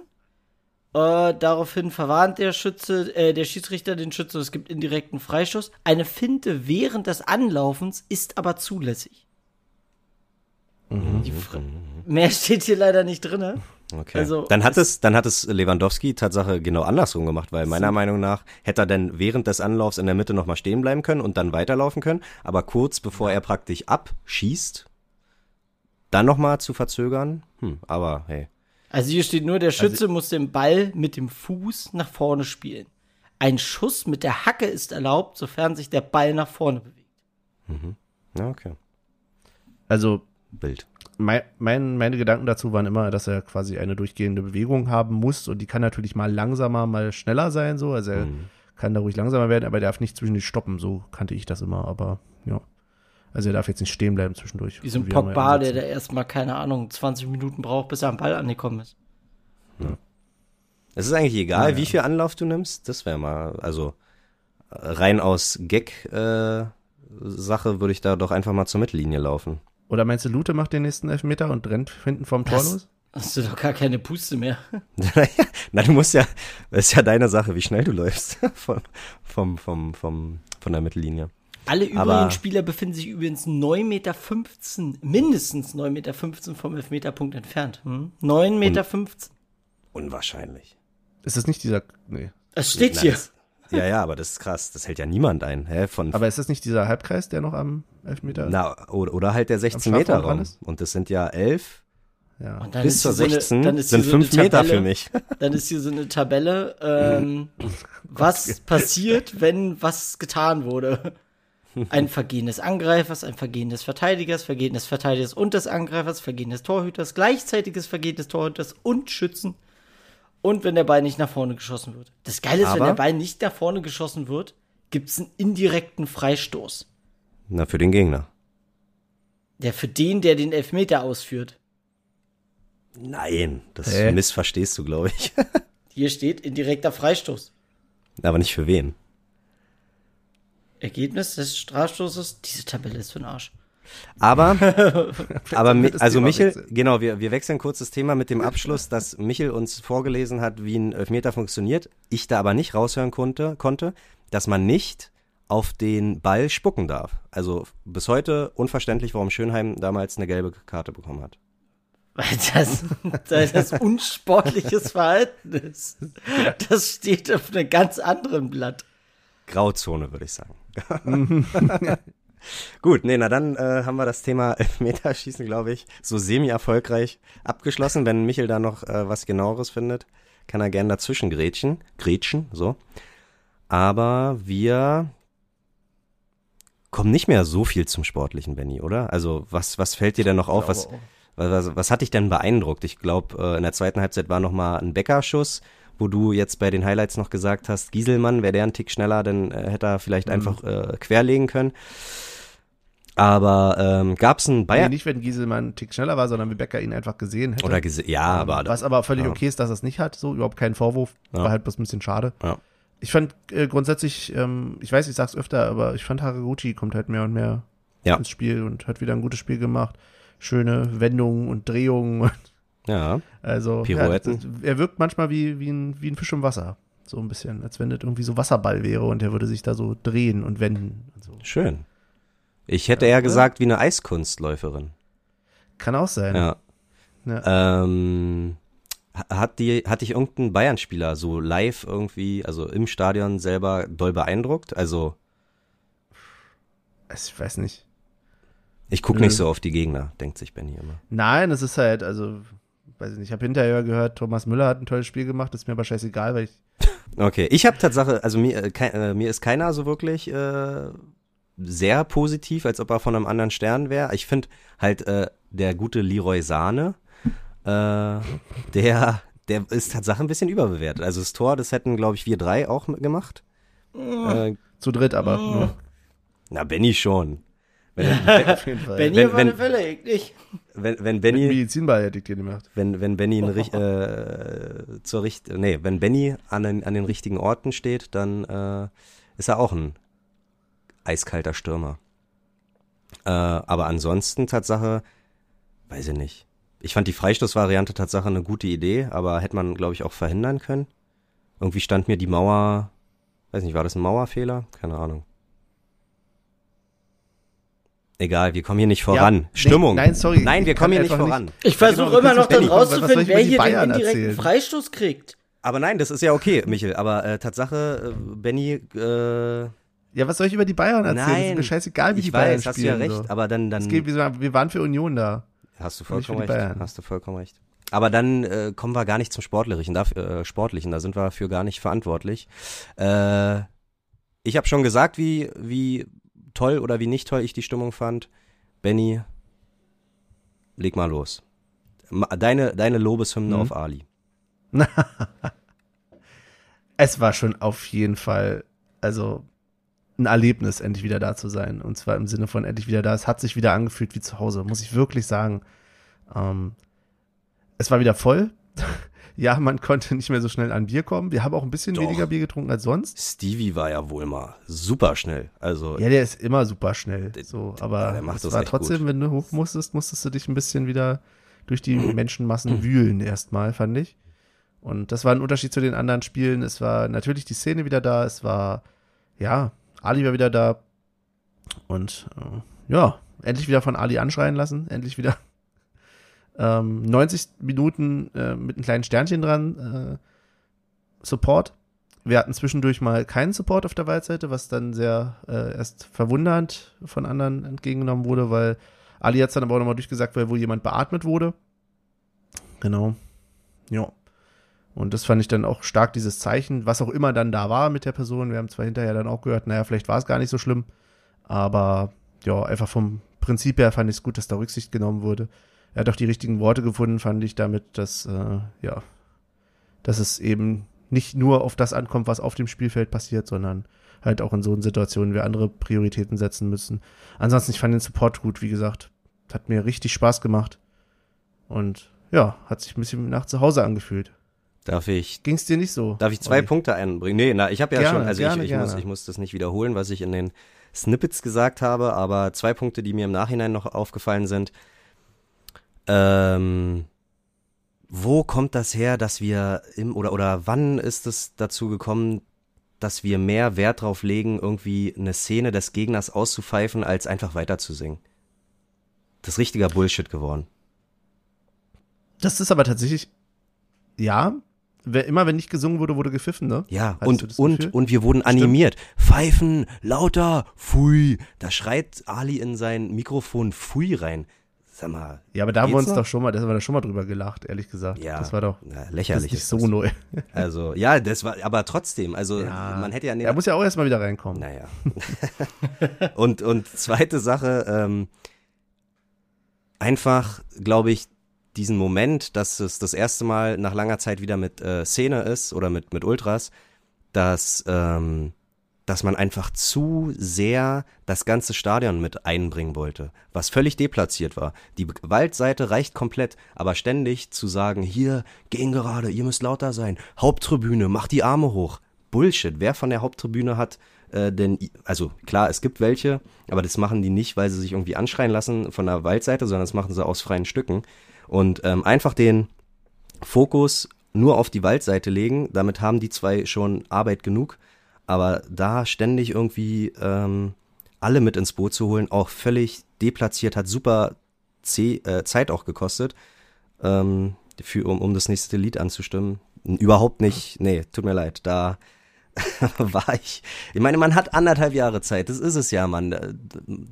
Äh, daraufhin verwarnt der Schütze, äh, der Schiedsrichter den Schütze, es gibt indirekten Freischuss. Eine Finte während des Anlaufens ist aber zulässig. Fr- Mehr steht hier leider nicht drinne. Okay. Also, dann hat es, dann hat es Lewandowski Tatsache genau andersrum gemacht, weil meiner Meinung nach hätte er dann während des Anlaufs in der Mitte nochmal stehen bleiben können und dann weiterlaufen können, aber kurz bevor er praktisch abschießt, dann nochmal zu verzögern, hm, aber hey. Also hier steht nur, der Schütze muss den Ball mit dem Fuß nach vorne spielen. Ein Schuss mit der Hacke ist erlaubt, sofern sich der Ball nach vorne bewegt. Ja, okay. Also, Bild. Mein, mein, meine Gedanken dazu waren immer, dass er quasi eine durchgehende Bewegung haben muss und die kann natürlich mal langsamer, mal schneller sein, so. Also er Mhm. kann da ruhig langsamer werden, aber er darf nicht zwischendurch stoppen, so kannte ich das immer, aber ja. Also er darf jetzt nicht stehen bleiben zwischendurch. Wie so ein Pogba, der da erstmal, keine Ahnung, 20 Minuten braucht, bis er am Ball angekommen ist. Es ist eigentlich egal, wie viel Anlauf du nimmst, das wäre mal, also rein aus Gag äh, würde ich da doch einfach mal zur Mittellinie laufen. Oder meinst du, Lute macht den nächsten Elfmeter und rennt hinten vom Tor Das- los? Hast du doch gar keine Puste mehr. Na, du musst ja, das ist ja deine Sache, wie schnell du läufst vom, vom, vom, vom, von der Mittellinie. Alle übrigen Aber- Spieler befinden sich übrigens 9,15 Meter, mindestens 9,15 Meter vom Elfmeterpunkt entfernt. Hm? 9,15 Meter. Unwahrscheinlich. Ist das nicht dieser, nee. Es steht Nein, hier. das- Ja, ja, aber das ist krass. Das hält ja niemand ein. Hä? Von, Aber ist das nicht dieser Halbkreis, der noch am Elfmeter na, oder, oder halt der 16 Strafraum Meter dran Raum. ist? Und das sind ja elf Ja. Und dann bis ist zur hier so eine- 16 dann ist hier sind so eine fünf Meter Tabelle. für mich. Dann ist hier so eine Tabelle, ähm, was passiert, wenn was getan wurde. Ein Vergehen des Angreifers, ein Vergehen des Verteidigers, Vergehen des Verteidigers und des Angreifers, Vergehen des Torhüters, gleichzeitiges Vergehen des Torhüters und Schützen. Und wenn der Ball nicht nach vorne geschossen wird. Das Geile ist, wenn Aber- der Ball nicht nach vorne geschossen wird, gibt es einen indirekten Freistoß. Na, für den Gegner. Der für den, der den Elfmeter ausführt. Nein, das Hä? missverstehst du, glaube ich. Hier steht indirekter Freistoß. aber nicht für wen. Ergebnis des Strafstoßes, diese Tabelle ist für den Arsch. Aber, aber also Michel, wechseln. genau, wir, wir wechseln kurz das Thema mit dem Abschluss, dass Michel uns vorgelesen hat, wie ein Elfmeter funktioniert. Ich da aber nicht raushören konnte, konnte, dass man nicht auf den Ball spucken darf. Also bis heute unverständlich, warum Schönheim damals eine gelbe Karte bekommen hat. Weil das, weil das unsportliches Verhalten ist. Das steht auf einem ganz anderen Blatt. Grauzone, würde ich sagen. Gut, nee, na dann äh, haben wir das Thema Elfmeterschießen, glaube ich, so semi-erfolgreich abgeschlossen. Wenn Michel da noch äh, was genaueres findet, kann er gerne dazwischen grätschen, grätschen, so. Aber wir kommen nicht mehr so viel zum Sportlichen, Benny, oder? Also was, was fällt dir denn noch auf? Was, was, was, was hat dich denn beeindruckt? Ich glaube, äh, in der zweiten Halbzeit war noch mal ein Beckerschuss, wo du jetzt bei den Highlights noch gesagt hast, Gieselmann, wäre der ein Tick schneller, dann äh, hätte er vielleicht einfach äh, querlegen können. Aber ähm, gab es einen Nee, Bayern nicht, wenn Gieselmann einen Tick schneller war, sondern wie Becker ihn einfach gesehen hätte. oder gese ja, aber Was aber völlig ja. okay ist, dass er es nicht hat, so überhaupt kein Vorwurf. Ja. War halt bloß ein bisschen schade. Ja. Ich fand äh, grundsätzlich, ähm, ich weiß, ich sag's öfter, aber ich fand Haraguchi kommt halt mehr und mehr Ja. ins Spiel und hat wieder ein gutes Spiel gemacht. Schöne Wendungen und Drehungen. Ja, Also Pirouetten. Ja, das, er wirkt manchmal wie, wie, ein, wie ein Fisch im Wasser. So ein bisschen, als wenn das irgendwie so Wasserball wäre und er würde sich da so drehen und wenden. Und so. schön. Ich hätte eher gesagt wie eine Eiskunstläuferin. Kann auch sein. Ja. Ja. Ähm, Hat, die, hat dich irgendein Bayern-Spieler so live irgendwie, also im Stadion selber doll beeindruckt? Also, Ich weiß nicht. ich gucke nicht so auf die Gegner, denkt sich Benny immer. Nein, es ist halt, also, weiß ich nicht. Ich habe hinterher gehört, Thomas Müller hat ein tolles Spiel gemacht. Das ist mir aber scheißegal, weil ich. Okay, ich habe Tatsache, also mir, äh, kei- äh, mir ist keiner so wirklich äh, sehr positiv, als ob er von einem anderen Stern wäre. Ich finde halt äh, der gute Leroy Sahne, äh, der, der ist Tatsache ein bisschen überbewertet. Also das Tor, das hätten, glaube ich, wir drei auch gemacht. Äh, Zu dritt aber. Nur. na, Benny schon. Wenn, Auf jeden Fall. Benny wenn- wenn- alle Fälle, ich nicht. wenn, wenn Benny, dir gemacht. wenn, wenn Benny richt- äh, zur richt nee, wenn Benny an den, an den richtigen Orten steht, dann äh, ist er auch ein eiskalter Stürmer. Äh, aber ansonsten Tatsache, weiß ich nicht. Ich fand die Freistoßvariante Tatsache eine gute Idee, aber hätte man, glaube ich, auch verhindern können. Irgendwie stand mir die Mauer, weiß nicht, war das ein Mauerfehler? Keine Ahnung. Egal, wir kommen hier nicht voran. nee, Stimmung. nein, sorry, Nein, wir kommen hier nicht voran. nicht- Ich versuche immer noch dann rauszufinden, wer hier den Bayern indirekten erzählen? Freistoß kriegt. Aber nein, das ist ja okay, Michel. Aber äh, Tatsache, äh, Benny, äh, Ja, was soll ich über die Bayern erzählen? das ist nein, mir scheißegal, wie ich die Bayern weiß, hast du spielen. ja recht. so. Aber dann, Es dann geht, wir, waren- wir waren für Union da. hast du vollkommen recht. Bayern. Hast du vollkommen recht. Aber dann äh, kommen wir gar nicht zum Sportlichen, da, äh, Sportlichen. Da sind wir für gar nicht verantwortlich. Äh, ich habe schon gesagt, wie wie toll oder wie nicht toll ich die Stimmung fand. Benny, leg mal los. Deine deine Lobeshymne Mhm. auf Ali. Es war schon auf jeden Fall, also ein Erlebnis, endlich wieder da zu sein. Und zwar im Sinne von endlich wieder da. Es hat sich wieder angefühlt wie zu Hause, muss ich wirklich sagen. Ähm, es war wieder voll. Ja, man konnte nicht mehr so schnell an Bier kommen. Wir haben auch ein bisschen Doch. weniger Bier getrunken als sonst. Stevie war ja wohl mal super schnell. Also Ja, der ist immer super schnell. Der- So, der aber macht es das war trotzdem, gut. wenn du hoch musstest, musstest du dich ein bisschen wieder durch die Menschenmassen wühlen erstmal, fand ich. Und das war ein Unterschied zu den anderen Spielen. Es war natürlich die Szene wieder da. Es war, ja, Ali war wieder da. Und äh, ja, endlich wieder von Ali anschreien lassen. Endlich wieder ähm, 90 Minuten äh, mit einem kleinen Sternchen dran. Äh, Support. Wir hatten zwischendurch mal keinen Support auf der Waldseite, was dann sehr äh, erst verwundernd von anderen entgegengenommen wurde, weil Ali hat es dann aber auch nochmal durchgesagt, weil wohl jemand beatmet wurde. Genau. Ja. Und das fand ich dann auch stark, dieses Zeichen, was auch immer dann da war mit der Person. Wir haben zwar hinterher dann auch gehört, naja, vielleicht war es gar nicht so schlimm, aber ja, einfach vom Prinzip her fand ich es gut, dass da Rücksicht genommen wurde. Er hat auch die richtigen Worte gefunden, fand ich damit, dass, äh, ja, dass es eben nicht nur auf das ankommt, was auf dem Spielfeld passiert, sondern halt auch in so Situationen wir andere Prioritäten setzen müssen. Ansonsten, ich fand den Support gut, wie gesagt. Hat mir richtig Spaß gemacht. Und ja, hat sich ein bisschen nach zu Hause angefühlt. darf ich Ging es dir nicht so? Darf ich zwei Olli? Punkte einbringen? Nee, na, ich habe ja Gerne, schon, also gerne, ich, ich, muss, gerne. ich muss das nicht wiederholen, was ich in den Snippets gesagt habe, aber zwei Punkte, die mir im Nachhinein noch aufgefallen sind. Ähm, wo kommt das her, dass wir im oder oder wann ist es dazu gekommen, dass wir mehr Wert drauf legen, irgendwie eine Szene des Gegners auszupfeifen, als einfach weiterzusingen? Das ist richtiger Bullshit geworden. Das ist aber tatsächlich, ja, wer, immer wenn nicht gesungen wurde, wurde gepfiffen, ne? Ja, Hattest und, und, und wir wurden animiert. Pfeifen, lauter, pfui. Da schreit Ali in sein Mikrofon pfui rein. Sag mal, Ja, aber da haben wir uns noch? doch schon mal, da haben wir da schon mal drüber gelacht, ehrlich gesagt. ja. Das war doch das lächerlich. ist nicht ist so das. neu. Also, ja, das war, aber trotzdem, also, Ja. man hätte ja, Er muss ja auch erstmal wieder reinkommen. naja. und, und zweite Sache, ähm, einfach, glaube ich, diesen Moment, dass es das erste Mal nach langer Zeit wieder mit äh, Szene ist oder mit, mit Ultras, dass, ähm, dass man einfach zu sehr das ganze Stadion mit einbringen wollte, was völlig deplatziert war. Die Waldseite reicht komplett, aber ständig zu sagen, hier, gehen gerade, ihr müsst lauter sein, Haupttribüne, macht die Arme hoch. Bullshit. Wer von der Haupttribüne hat äh, denn, also klar, es gibt welche, aber das machen die nicht, weil sie sich irgendwie anschreien lassen von der Waldseite, sondern das machen sie aus freien Stücken. Und ähm, einfach den Fokus nur auf die Waldseite legen, damit haben die zwei schon Arbeit genug. Aber da ständig irgendwie ähm, alle mit ins Boot zu holen, auch völlig deplatziert, hat super C äh, Zeit auch gekostet. Ähm, für, um, um das nächste Lied anzustimmen. Überhaupt nicht, nee, tut mir leid, da war ich. Ich meine, man hat anderthalb Jahre Zeit, das ist es ja, Mann.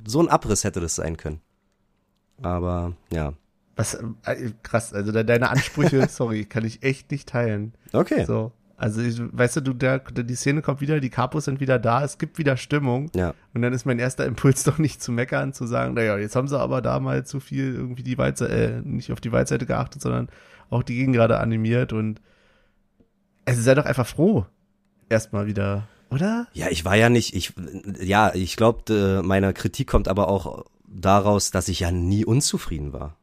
So ein Abriss hätte das sein können. Aber, ja. Was, äh, krass, also de- deine Ansprüche, sorry, kann ich echt nicht teilen. Okay. So. Also, ich, weißt du, du, der, die Szene kommt wieder, die Capos sind wieder da, es gibt wieder Stimmung. Ja. Und dann ist mein erster Impuls doch nicht zu meckern, zu sagen, naja, jetzt haben sie aber da mal zu viel irgendwie die Weitseite, äh, nicht auf die Weitseite geachtet, sondern auch die Gegengrade animiert und also sei doch einfach froh. Erstmal wieder, oder? Ja, ich war ja nicht, ich, ja, ich glaube, meine Kritik kommt aber auch daraus, dass ich ja nie unzufrieden war.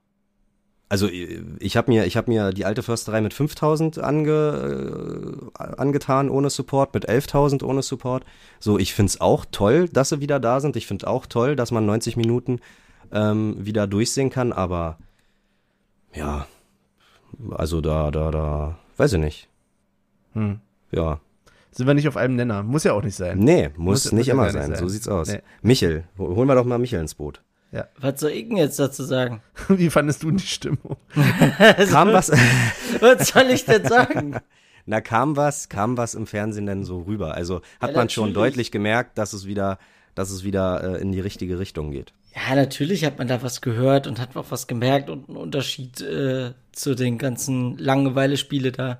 Also ich habe mir, ich habe mir die alte Försterei mit 5000 ange, äh, angetan ohne Support, mit 11.000 ohne Support. So, ich find's auch toll, dass sie wieder da sind. Ich find auch toll, dass man 90 Minuten ähm, wieder durchsehen kann. Aber ja, also da, da, da, weiß ich nicht. Hm. Ja, Sind wir nicht auf einem Nenner? Muss ja auch nicht sein. Nee, muss, Muss- nicht muss immer sein. sein. So sieht's aus. Nee. Michel, hol- holen wir doch mal Michel ins Boot. Was soll ich denn jetzt dazu sagen? Wie fandest du die Stimmung? Kam was? Was soll ich denn sagen? Na, kam was, kam was im Fernsehen denn so rüber? Also hat Ja, man schon deutlich gemerkt, dass es wieder, dass es wieder äh, in die richtige Richtung geht. Ja, natürlich hat man da was gehört und hat auch was gemerkt und einen Unterschied äh, zu den ganzen Langeweile-Spiele da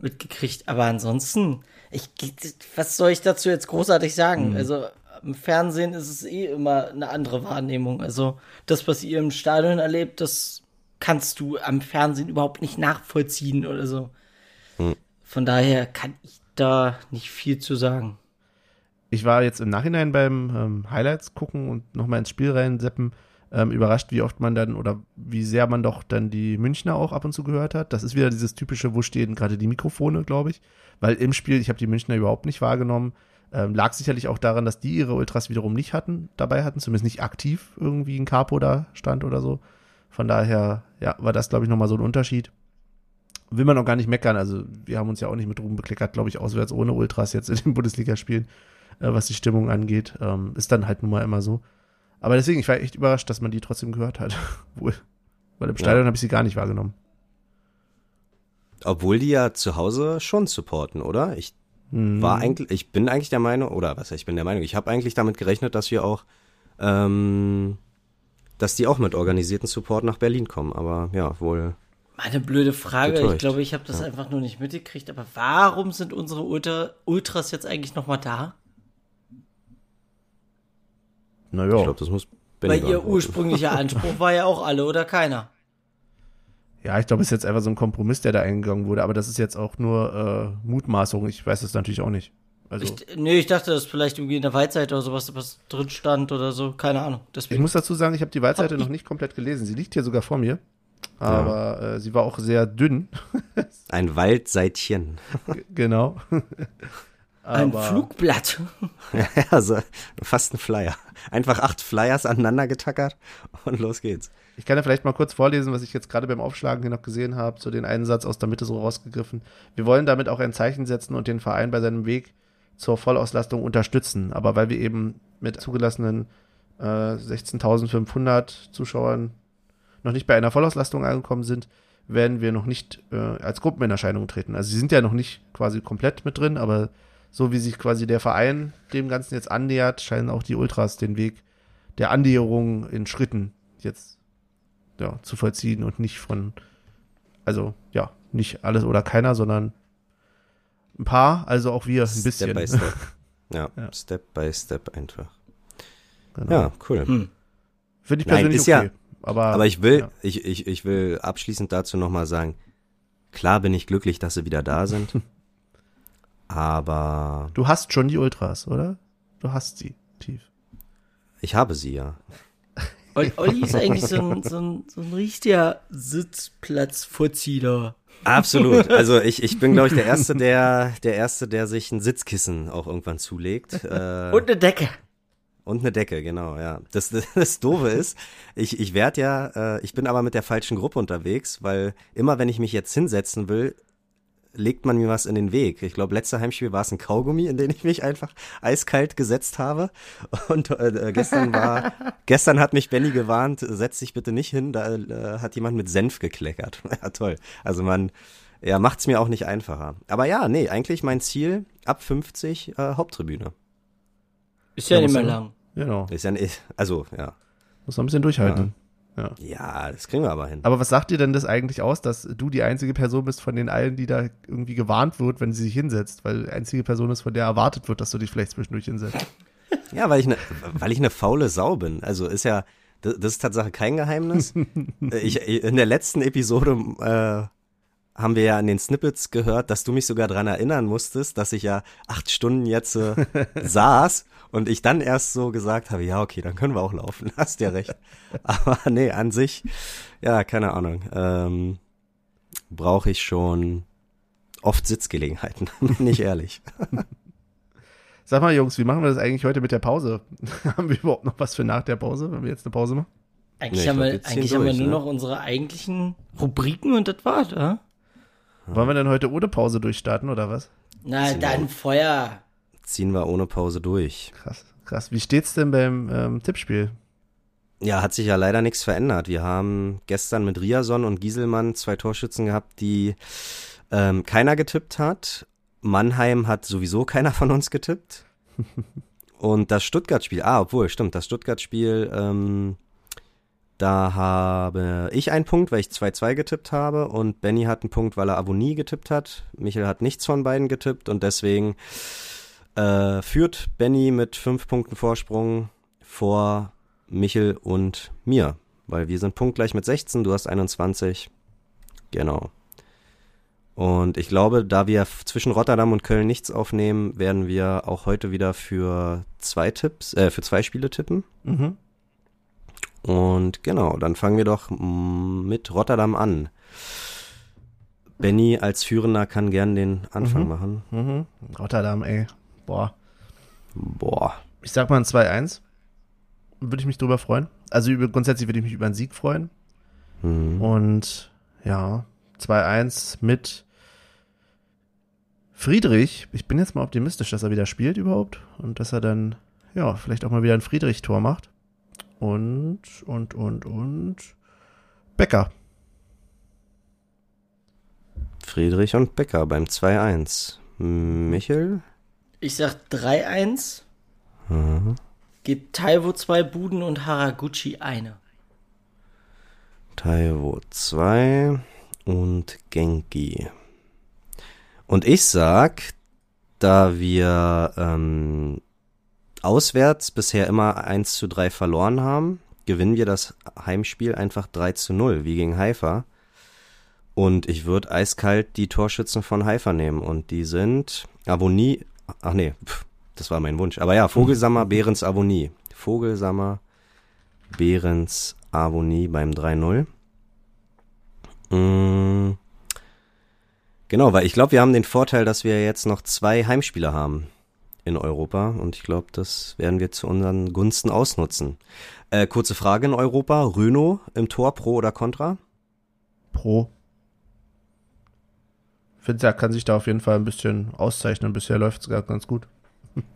mitgekriegt. Aber ansonsten, ich, was soll ich dazu jetzt großartig sagen? Also im Fernsehen ist es eh immer eine andere Wahrnehmung. Also das, was ihr im Stadion erlebt, das kannst du am Fernsehen überhaupt nicht nachvollziehen oder so. Hm. Von daher kann ich da nicht viel zu sagen. ich war jetzt im Nachhinein beim ähm, Highlights gucken und nochmal ins Spiel reinseppen, ähm, überrascht, wie oft man dann oder wie sehr man doch dann die Münchner auch ab und zu gehört hat. Das ist wieder dieses typische, wo stehen gerade die Mikrofone, glaube ich. Weil im Spiel, ich habe die Münchner überhaupt nicht wahrgenommen, ähm, lag sicherlich auch daran, dass die ihre Ultras wiederum nicht hatten, dabei hatten, zumindest nicht aktiv irgendwie ein Capo da stand oder so. Von daher, ja, war das, glaube ich, nochmal so ein Unterschied. Will man auch gar nicht meckern. Also, wir haben uns ja auch nicht mit Ruhm bekleckert, glaube ich, auswärts ohne Ultras jetzt in den Bundesligaspielen äh, was die Stimmung angeht. Ähm, ist dann halt nun mal immer so. Aber deswegen, ich war echt überrascht, dass man die trotzdem gehört hat. Wohl. Weil im Stadion habe ich sie gar nicht wahrgenommen. Obwohl die ja zu Hause schon supporten, oder? Ich Hm. war eigentlich, ich bin eigentlich der Meinung, oder was heißt, ich bin der Meinung, ich habe eigentlich damit gerechnet, dass wir auch, ähm, dass die auch mit organisierten Support nach Berlin kommen. Aber ja, wohl. Meine blöde Frage, ich Getäuscht. glaube, ich habe das Ja. einfach nur nicht mitgekriegt, aber warum sind unsere Ultra Ultras jetzt eigentlich nochmal da? Naja. Ich glaube, das muss Benny Weil ihr ursprünglicher Anspruch war ja auch alle oder keiner. Ja, ich glaube, es ist jetzt einfach so ein Kompromiss, der da eingegangen wurde. Aber das ist jetzt auch nur äh, Mutmaßung. Ich weiß es natürlich auch nicht. Also, ich, Ich, nee, ich dachte, dass vielleicht irgendwie in der Waldseite oder sowas was drin stand oder so. Keine Ahnung. Deswegen. muss dazu sagen, ich habe die Hab ich- noch nicht komplett gelesen. Sie liegt hier sogar vor mir. Aber äh, sie war auch sehr dünn. Ein Waldseitchen. Genau. Ein Flugblatt. ja, so, fast ein Flyer. Einfach acht Flyers aneinander getackert und los geht's. Ich kann ja vielleicht mal kurz vorlesen, was ich jetzt gerade beim Aufschlagen hier noch gesehen habe, so den einen Satz aus der Mitte so rausgegriffen. Wir wollen damit auch ein Zeichen setzen und den Verein bei seinem Weg zur Vollauslastung unterstützen. Aber weil wir eben mit zugelassenen äh, 16.500 Zuschauern noch nicht bei einer Vollauslastung angekommen sind, werden wir noch nicht äh, als Gruppen in Erscheinung treten. Also sie sind ja noch nicht quasi komplett mit drin, aber so wie sich quasi der Verein dem Ganzen jetzt annähert, scheinen auch die Ultras den Weg der Annäherung in Schritten jetzt ja, zu vollziehen und nicht von, also ja, nicht alles oder keiner, sondern ein paar, also auch wir ein bisschen. Step by step. Ja, Ja. Step by Step einfach. Genau. Ja, cool. Hm. Finde ich Nein, persönlich ja- okay. aber, Aber ich will, ja. ich, ich, ich will abschließend dazu nochmal sagen, klar bin ich glücklich, dass sie wieder da sind. aber Du hast schon die Ultras, oder? Du hast sie tief. ich habe sie ja. Ol- Olli ist eigentlich so ein, so ein, so ein richtiger Sitzplatzvorzieher. Absolut. Also ich, ich bin, glaube ich, der Erste, der, der Erste, der sich ein Sitzkissen auch irgendwann zulegt. Äh, Und eine Decke. Und eine Decke, genau, ja. Das, das, das Doofe ist, ich, ich werde ja, äh, ich bin aber mit der falschen Gruppe unterwegs, weil immer wenn ich mich jetzt hinsetzen will, legt man mir was in den Weg. Ich glaube, letzte Heimspiel war es ein Kaugummi, in den ich mich einfach eiskalt gesetzt habe. Und äh, gestern war, gestern hat mich Benny gewarnt, setz dich bitte nicht hin, da äh, hat jemand mit Senf gekleckert. Ja, toll. Also man, ja, macht's mir auch nicht einfacher. Aber ja, nee, eigentlich mein Ziel, ab 50 äh, Haupttribüne. Ist ja Ja, nicht mehr lang. Genau. Ist ja nicht, also, ja. Muss noch ein bisschen durchhalten. Ja. Ja, das kriegen wir aber hin. Aber was sagt dir denn das eigentlich aus, dass du die einzige Person bist von den allen, die da irgendwie gewarnt wird, wenn sie sich hinsetzt? Weil die einzige Person ist, von der erwartet wird, dass du dich vielleicht zwischendurch hinsetzt. Ja, weil ich ne, weil ich eine faule Sau bin. Also ist ja, das, ist Tatsache kein Geheimnis. Ich, in der letzten Episode äh, haben wir ja in den Snippets gehört, dass du mich sogar dran erinnern musstest, dass ich ja acht Stunden jetzt äh, saß und ich dann erst so gesagt habe, ja, okay, dann können wir auch laufen. Hast ja recht. Aber nee, an sich, ja, keine Ahnung. Ähm, Brauche ich schon oft Sitzgelegenheiten, bin ich ehrlich. Sag mal, Jungs, wie machen wir das eigentlich heute mit der Pause? haben wir überhaupt noch was für nach der Pause, wenn wir jetzt eine Pause machen? Eigentlich, Nee, haben, glaub, wir, eigentlich haben wir durch, nur ne? noch unsere eigentlichen Rubriken und das war's, ja? Wollen wir denn heute ohne Pause durchstarten oder was? Na, dann Feuer. Ziehen wir ohne Pause durch. Krass, krass. Wie steht's denn beim ähm, Tippspiel? Ja, hat sich ja leider nichts verändert. Wir haben gestern mit Riason und Gieselmann zwei Torschützen gehabt, die ähm, keiner getippt hat. Mannheim hat sowieso keiner von uns getippt. Und das Stuttgart-Spiel, ah, obwohl, stimmt, das Stuttgart-Spiel, ähm, da habe ich einen Punkt, weil ich 2-2 getippt habe und Benny hat einen Punkt, weil er Avonie getippt hat. Michael hat nichts von beiden getippt und deswegen äh, führt Benny mit fünf Punkten Vorsprung vor Michel und mir, weil wir sind punktgleich mit 16, du hast 21. Genau. Und ich glaube, da wir zwischen Rotterdam und Köln nichts aufnehmen, werden wir auch heute wieder für zwei Tipps, äh, für zwei Spiele tippen. Mhm. Und genau, dann fangen wir doch mm, mit Rotterdam an. Benny als Führender kann gern den Anfang Mhm. machen. Mhm. Rotterdam, ey. Boah. Boah. Ich sag mal ein 2-1. Würde ich mich drüber freuen. Also über, grundsätzlich würde ich mich über einen Sieg freuen. Hm. Und ja, 2-1 mit Friedrich. Ich bin jetzt mal optimistisch, dass er wieder spielt überhaupt. Und dass er dann, ja, vielleicht auch mal wieder ein Friedrich-Tor macht. Und, und, und, und. Becker. Friedrich und Becker beim 2-1. Michel? Ich sag 3-1, Mhm. gibt Taiwo zwei Buden und Haraguchi eine. Taiwo 2 und Genki. Und ich sag, da wir ähm, auswärts bisher immer 1 zu 3 verloren haben, gewinnen wir das Heimspiel einfach 3 zu 0, wie gegen Haifa. Und ich würde eiskalt die Torschützen von Haifa nehmen. Und die sind Avonie, ach nee, pf, das war mein Wunsch. Aber ja, Vogelsammer, Behrens, Avonie. Vogelsammer, Behrens, Avonie beim 3-0. Mm, Genau, weil ich glaube, wir haben den Vorteil, dass wir jetzt noch zwei Heimspiele haben in Europa und ich glaube, das werden wir zu unseren Gunsten ausnutzen. Äh, kurze Frage in Europa, Röno im Tor, pro oder contra? Pro. Finde, er kann sich da auf jeden Fall ein bisschen auszeichnen. Bisher läuft es gerade ganz gut.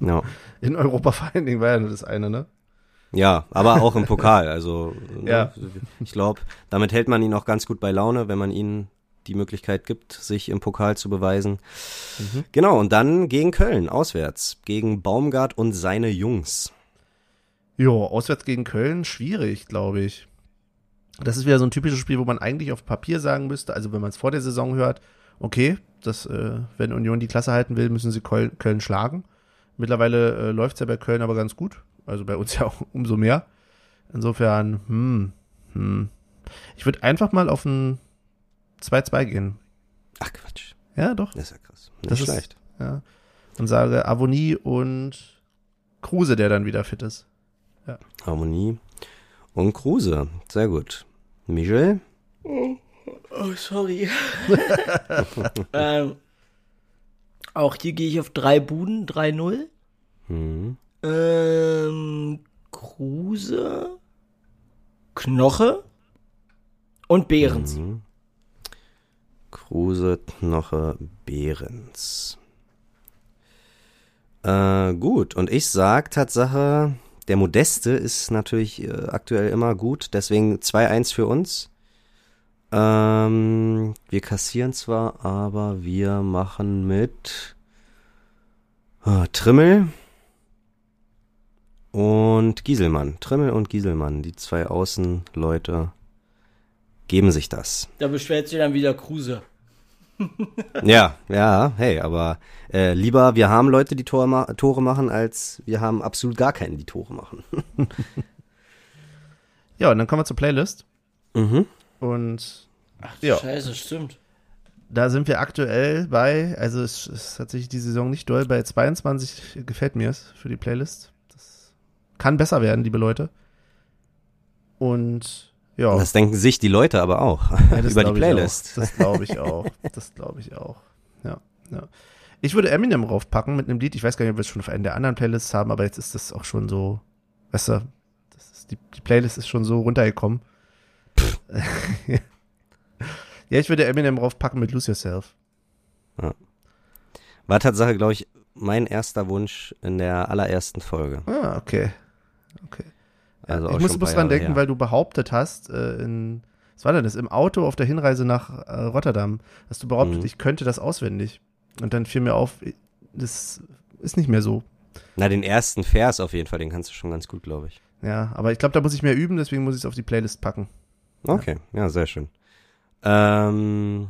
Ja. In Europa vor allen Dingen war ja nur das eine, ne? Ja, aber auch im Pokal. Also ne, Ja. ich glaube, damit hält man ihn auch ganz gut bei Laune, wenn man ihm die Möglichkeit gibt, sich im Pokal zu beweisen. Genau, und dann gegen Köln, auswärts, gegen Baumgart und seine Jungs. Jo, auswärts gegen Köln, schwierig, glaube ich. Das ist wieder so ein typisches Spiel, wo man eigentlich auf Papier sagen müsste, also wenn man es vor der Saison hört, okay, das, äh, wenn Union die Klasse halten will, müssen sie Köln, Köln schlagen. Mittlerweile äh, läuft es ja bei Köln aber ganz gut. Also bei uns ja auch umso mehr. Insofern, hm, hm. Ich würde einfach mal auf ein 2-2 gehen. Ach Quatsch, Ja, doch. das ist ja krass. Nicht Das ist- schlecht. Ja. Und sage Avonie und Kruse, der dann wieder fit ist. Harmonie und Kruse. Sehr gut. Michel? Oh, sorry. ähm, auch hier gehe ich auf drei Buden, 3-0. Hm. Ähm, Kruse, Knoche und Behrens. Mhm. Kruse, Knoche, Behrens. Äh, gut, und ich sag Tatsache, der Modeste ist natürlich äh, aktuell immer gut, deswegen 2-1 für uns. Ähm, wir kassieren zwar, aber wir machen mit äh, Trimmel und Gieselmann. Trimmel und Gieselmann, die zwei Außenleute geben sich das. Da beschwert sich dann wieder Kruse. Ja, ja, hey, aber äh, lieber wir haben Leute, die Tore, ma Tore machen, als wir haben absolut gar keinen, die Tore machen. Ja, und dann kommen wir zur Playlist. mhm. Und Ach, Ja. scheiße, stimmt. da sind wir aktuell bei, also es ist tatsächlich die Saison nicht doll, bei 22 gefällt mir es für die Playlist. Das kann besser werden, liebe Leute. Und ja, Das denken sich die Leute aber auch ja, das über die Playlist. Auch. Das glaube ich auch. Das glaube ich auch. Ja, ja. Ich würde Eminem raufpacken mit einem Lied. Ich weiß gar nicht, ob wir es schon auf einen der anderen Playlists haben, aber jetzt ist das auch schon so, weißt du, ist, die, die Playlist ist schon so runtergekommen. ja, ich würde Eminem raufpacken mit Lose Yourself. War Tatsache, glaube ich, mein erster Wunsch in der allerersten Folge. Ah, okay. Okay. Ja, Also ich muss bloß dran denken, her. weil du behauptet hast, äh, in, was war denn das, im Auto auf der Hinreise nach äh, Rotterdam, hast du behauptet, Mhm. ich könnte das auswendig. Und dann fiel mir auf, das ist nicht mehr so. Na, den ersten Vers auf jeden Fall, den kannst du schon ganz gut, glaube ich. Ja, aber ich glaube, da muss ich mehr üben, deswegen muss ich es auf die Playlist packen. Okay, ja, sehr schön. Ähm,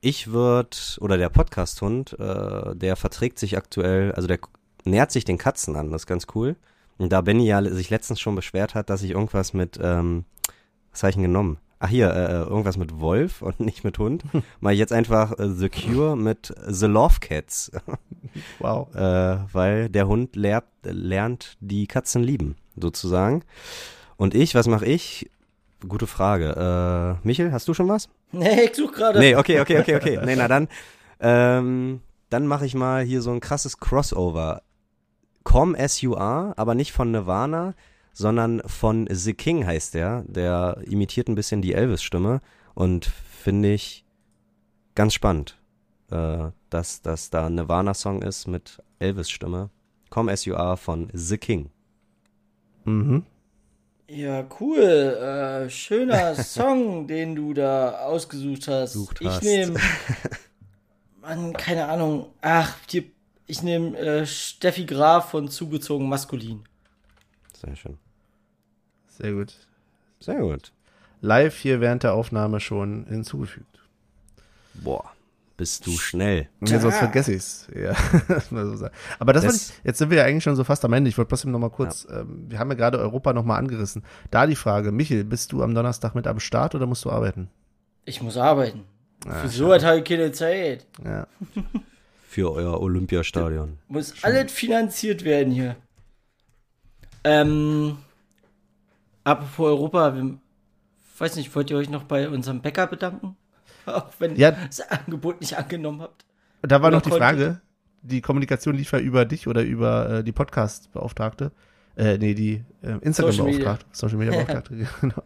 ich würde, oder der Podcast-Hund, äh, der verträgt sich aktuell, also der nähert sich den Katzen an, das ist ganz cool. Und da Benny ja sich letztens schon beschwert hat, dass ich irgendwas mit, ähm, was habe ich denn genommen? Ach hier, äh, irgendwas mit Wolf und nicht mit Hund. Mache ich jetzt einfach äh, The Cure mit The Love Cats, Wow. äh, weil der Hund lernt, lernt die Katzen lieben, sozusagen. Und ich, was mache ich? Gute Frage. Äh, Michel, hast du schon was? Nee, ich such gerade. Nee, okay, okay, okay, okay. Nee, na dann. Ähm, dann mache ich mal hier so ein krasses Crossover. Com S-U-R, aber nicht von Nirvana, sondern von The King heißt der. Der imitiert ein bisschen die Elvis-Stimme und finde ich ganz spannend, äh, dass das da ein Nirvana-Song ist mit Elvis-Stimme. Com S-U-R von The King. Mhm. Ja, cool. Äh, schöner Song, den du da ausgesucht hast. Sucht ich nehme. Mann, keine Ahnung. Ach, hier, ich nehme äh, Steffi Graf von Zugezogen Maskulin. Sehr schön. Sehr gut. Sehr gut. Live hier während der Aufnahme schon hinzugefügt. Boah, bist du schnell. Ja, sonst vergesse ich's. Ja. Aber das, Das- ich, jetzt sind wir ja eigentlich schon so fast am Ende. Ich wollte trotzdem noch mal kurz, ähm, wir haben ja gerade Europa noch mal angerissen. Da die Frage, Michel, bist du am Donnerstag mit am Start oder musst du arbeiten? Ich muss arbeiten. Ah, Für so habe ich keine Zeit. Ja. Für euer Olympiastadion. Muss alles finanziert werden hier. Ähm, apropos Europa, wir, weiß nicht, wollt ihr euch noch bei unserem Bäcker bedanken? Auch wenn Ja. ihr das Angebot nicht angenommen habt. Da war Oder noch die konntet- Frage, die Kommunikation lief ja über dich oder über äh, die Podcast-Beauftragte. Äh, nee, die äh, Instagram-Beauftragte. Social Media-Beauftragte, genau.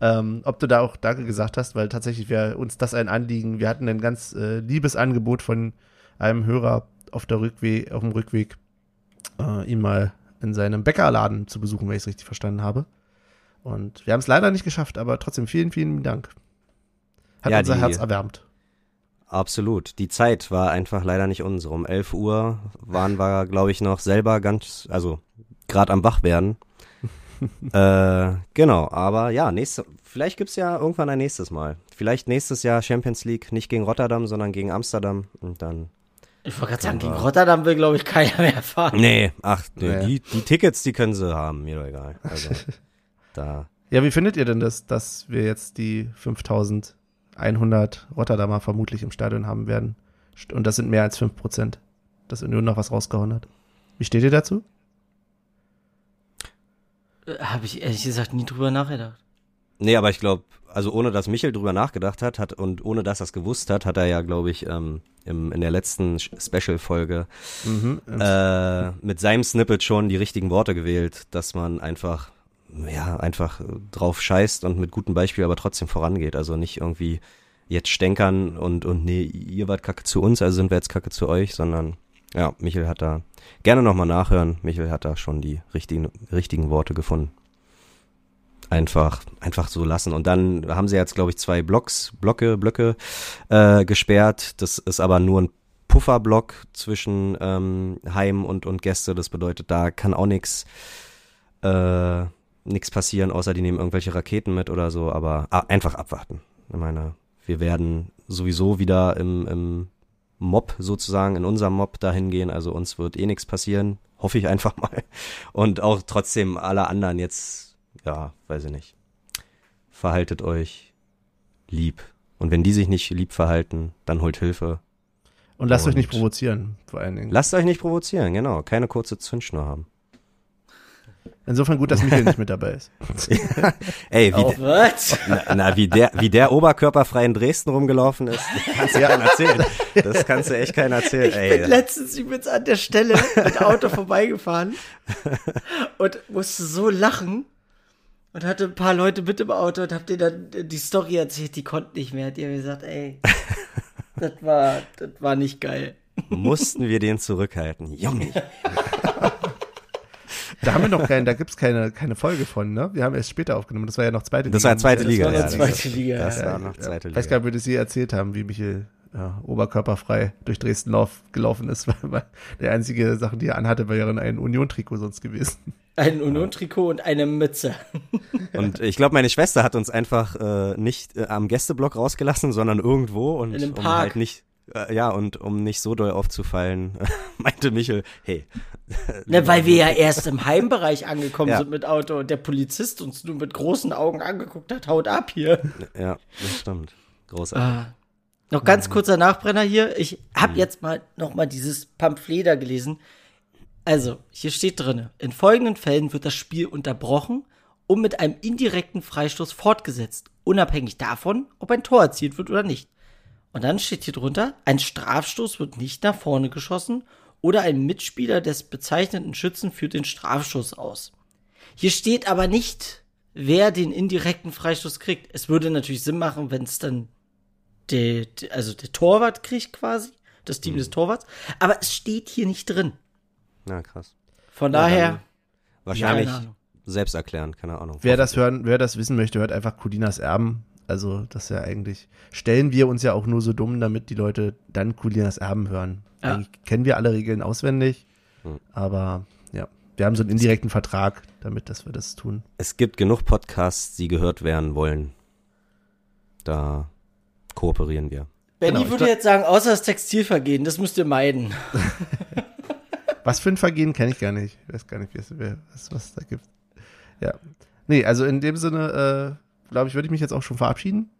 Ähm, ob du da auch Danke gesagt hast, weil tatsächlich wäre uns das ein Anliegen. Wir hatten ein ganz äh, liebes Angebot von einem Hörer auf, der Rückweg, auf dem Rückweg, äh, ihn mal in seinem Bäckerladen zu besuchen, wenn ich es richtig verstanden habe. Und wir haben es leider nicht geschafft, aber trotzdem vielen, vielen Dank. Hat Ja, unser die- Herz erwärmt. Absolut. Die Zeit war einfach leider nicht unsere. Um 11 Uhr waren wir, glaube ich, noch selber ganz, also gerade am Wach werden. äh, genau, aber ja, nächste, vielleicht gibt's ja irgendwann ein nächstes Mal. Vielleicht nächstes Jahr Champions League, nicht gegen Rotterdam, sondern gegen Amsterdam. Und dann. Ich wollte gerade sagen, gegen Rotterdam will, glaube ich, keiner mehr fahren. Nee, ach, nee, Nee. Die, die Tickets, die können sie haben, mir doch egal. Also, da. Ja, wie findet ihr denn das, dass wir jetzt die 5100 Rotterdamer vermutlich im Stadion haben werden? Und das sind mehr als 5 Prozent, dass Union noch was rausgehauen hat. Wie steht ihr dazu? Habe ich ehrlich gesagt nie drüber nachgedacht. Nee, aber ich glaube, also ohne dass Michel drüber nachgedacht hat, hat und ohne dass er es gewusst hat, hat er ja, glaube ich, ähm, im, in der letzten Special-Folge Mhm. äh, mit seinem Snippet schon die richtigen Worte gewählt, dass man einfach, ja, einfach drauf scheißt und mit gutem Beispiel aber trotzdem vorangeht. Also nicht irgendwie jetzt stänkern und, und nee, ihr wart kacke zu uns, also sind wir jetzt kacke zu euch, sondern ja, Michel hat da gerne nochmal nachhören. Michel hat da schon die richtigen, richtigen Worte gefunden. Einfach, einfach so lassen. Und dann haben sie jetzt, glaube ich, zwei Blocks, Blocke, Blöcke äh, gesperrt. Das ist aber nur ein Pufferblock zwischen ähm, Heim und, und Gäste. Das bedeutet, da kann auch nichts äh, nix passieren, außer die nehmen irgendwelche Raketen mit oder so. Aber ah, einfach abwarten. Ich meine, wir werden sowieso wieder im, im Mob sozusagen, in unserem Mob dahin gehen. Also uns wird eh nichts passieren. Hoffe ich einfach mal. Und auch trotzdem alle anderen jetzt, ja, weiß ich nicht. Verhaltet euch lieb. Und wenn die sich nicht lieb verhalten, dann holt Hilfe. Und lasst euch nicht Und- provozieren, vor allen Dingen. Lasst euch nicht provozieren, genau. Keine kurze Zündschnur haben. Insofern gut, dass Michael nicht mit dabei ist. Ey, wie, Oh, was? na, na, wie der, wie der oberkörperfrei in Dresden rumgelaufen ist, das kannst du keinen erzählen. Das kannst du echt keinen erzählen. Ich bin Ey, letztens übrigens an der Stelle mit Auto vorbeigefahren und musste so lachen und hatte ein paar Leute mit im Auto und hab denen dann die Story erzählt, die konnten nicht mehr. Die haben gesagt, ey, das war, das war nicht geil. mussten wir den zurückhalten. Junge. Da haben wir noch keinen, da gibt's keine, keine Folge von, ne? Wir haben erst später aufgenommen. Das war ja noch zweite Das war zweite Das Liga. war ja, das- zweite Liga. Das ja. war noch zweite Ich weiß Liga. gar nicht, ob wir das je erzählt haben, wie Michael ja, oberkörperfrei durch Dresden lauf, gelaufen ist, weil, weil der einzige Sachen, die er anhatte, wären ein Union-Trikot sonst gewesen. Ein Union-Trikot und eine Mütze. Und ich glaube, meine Schwester hat uns einfach äh, nicht äh, am Gästeblock rausgelassen, sondern irgendwo und In einem um halt nicht äh, ja und um nicht so doll aufzufallen, meinte Michel, hey, Ne, weil wir ja erst im Heimbereich angekommen Ja. sind mit Auto und der Polizist uns nur mit großen Augen angeguckt hat, haut ab hier. ja, das stimmt. Großartig. Ah. Noch ganz kurzer Nachbrenner hier. Ich habe jetzt mal noch mal dieses Pamphlet da gelesen. Also, hier steht drinne: In folgenden Fällen wird das Spiel unterbrochen und mit einem indirekten Freistoß fortgesetzt, unabhängig davon, ob ein Tor erzielt wird oder nicht. Und dann steht hier drunter: Ein Strafstoß wird nicht nach vorne geschossen oder ein Mitspieler des bezeichneten Schützen führt den Strafstoß aus. Hier steht aber nicht, wer den indirekten Freistoß kriegt. Es würde natürlich Sinn machen, wenn es dann der, also der Torwart kriegt quasi, das Team des Torwarts, aber es steht hier nicht drin. Na krass. Von Ja, daher, Wahrscheinlich selbst erklären, keine Ahnung. Wer das hören, wer das wissen möchte, hört einfach Colinas Erben. Also, das ist ja eigentlich, stellen wir uns ja auch nur so dumm, damit die Leute dann Colinas Erben hören. Ja. Eigentlich kennen wir alle Regeln auswendig, Hm. aber ja, wir haben so einen indirekten Vertrag, damit, dass wir das tun. Es gibt genug Podcasts, die gehört werden wollen. Da kooperieren wir. Benny Genau, würde jetzt sagen, außer das Textilvergehen, das müsst ihr meiden. Was für ein Vergehen kenne ich gar nicht. Ich weiß gar nicht, was, was es da gibt. Ja. Nee, also in dem Sinne, äh, glaube ich, würde ich mich jetzt auch schon verabschieden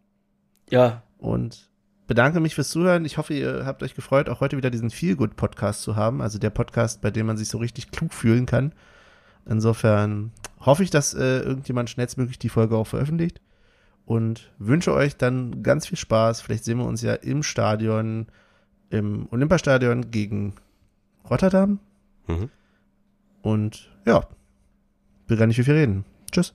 Ja, und bedanke mich fürs Zuhören. Ich hoffe, ihr habt euch gefreut, auch heute wieder diesen Feelgood-Podcast zu haben. Also der Podcast, bei dem man sich so richtig klug fühlen kann. Insofern hoffe ich, dass äh, irgendjemand schnellstmöglich die Folge auch veröffentlicht und wünsche euch dann ganz viel Spaß. Vielleicht sehen wir uns ja im Stadion, im Olympiastadion gegen Rotterdam. Mhm. Und ja, will gar nicht viel, viel reden. Tschüss.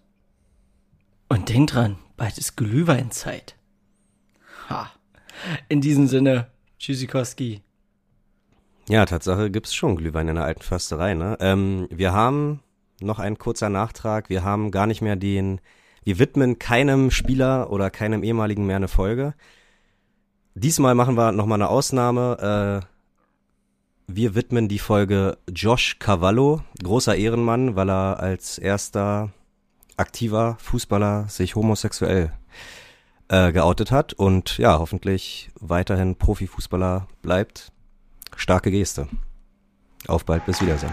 und denkt dran, bald ist Glühweinzeit. Ha. In diesem Sinne, Tschüssikowski. Ja, Tatsache gibt's schon Glühwein in der alten Försterei. Ne? Ähm, wir haben noch ein kurzer Nachtrag. Wir haben gar nicht mehr den. Wir widmen keinem Spieler oder keinem ehemaligen mehr eine Folge. Diesmal machen wir nochmal eine Ausnahme. Äh, wir widmen die Folge Josh Cavallo, großer Ehrenmann, weil er als erster aktiver Fußballer sich homosexuell äh, geoutet hat und ja, hoffentlich weiterhin Profifußballer bleibt. Starke Geste. Auf bald, bis Wiedersehen.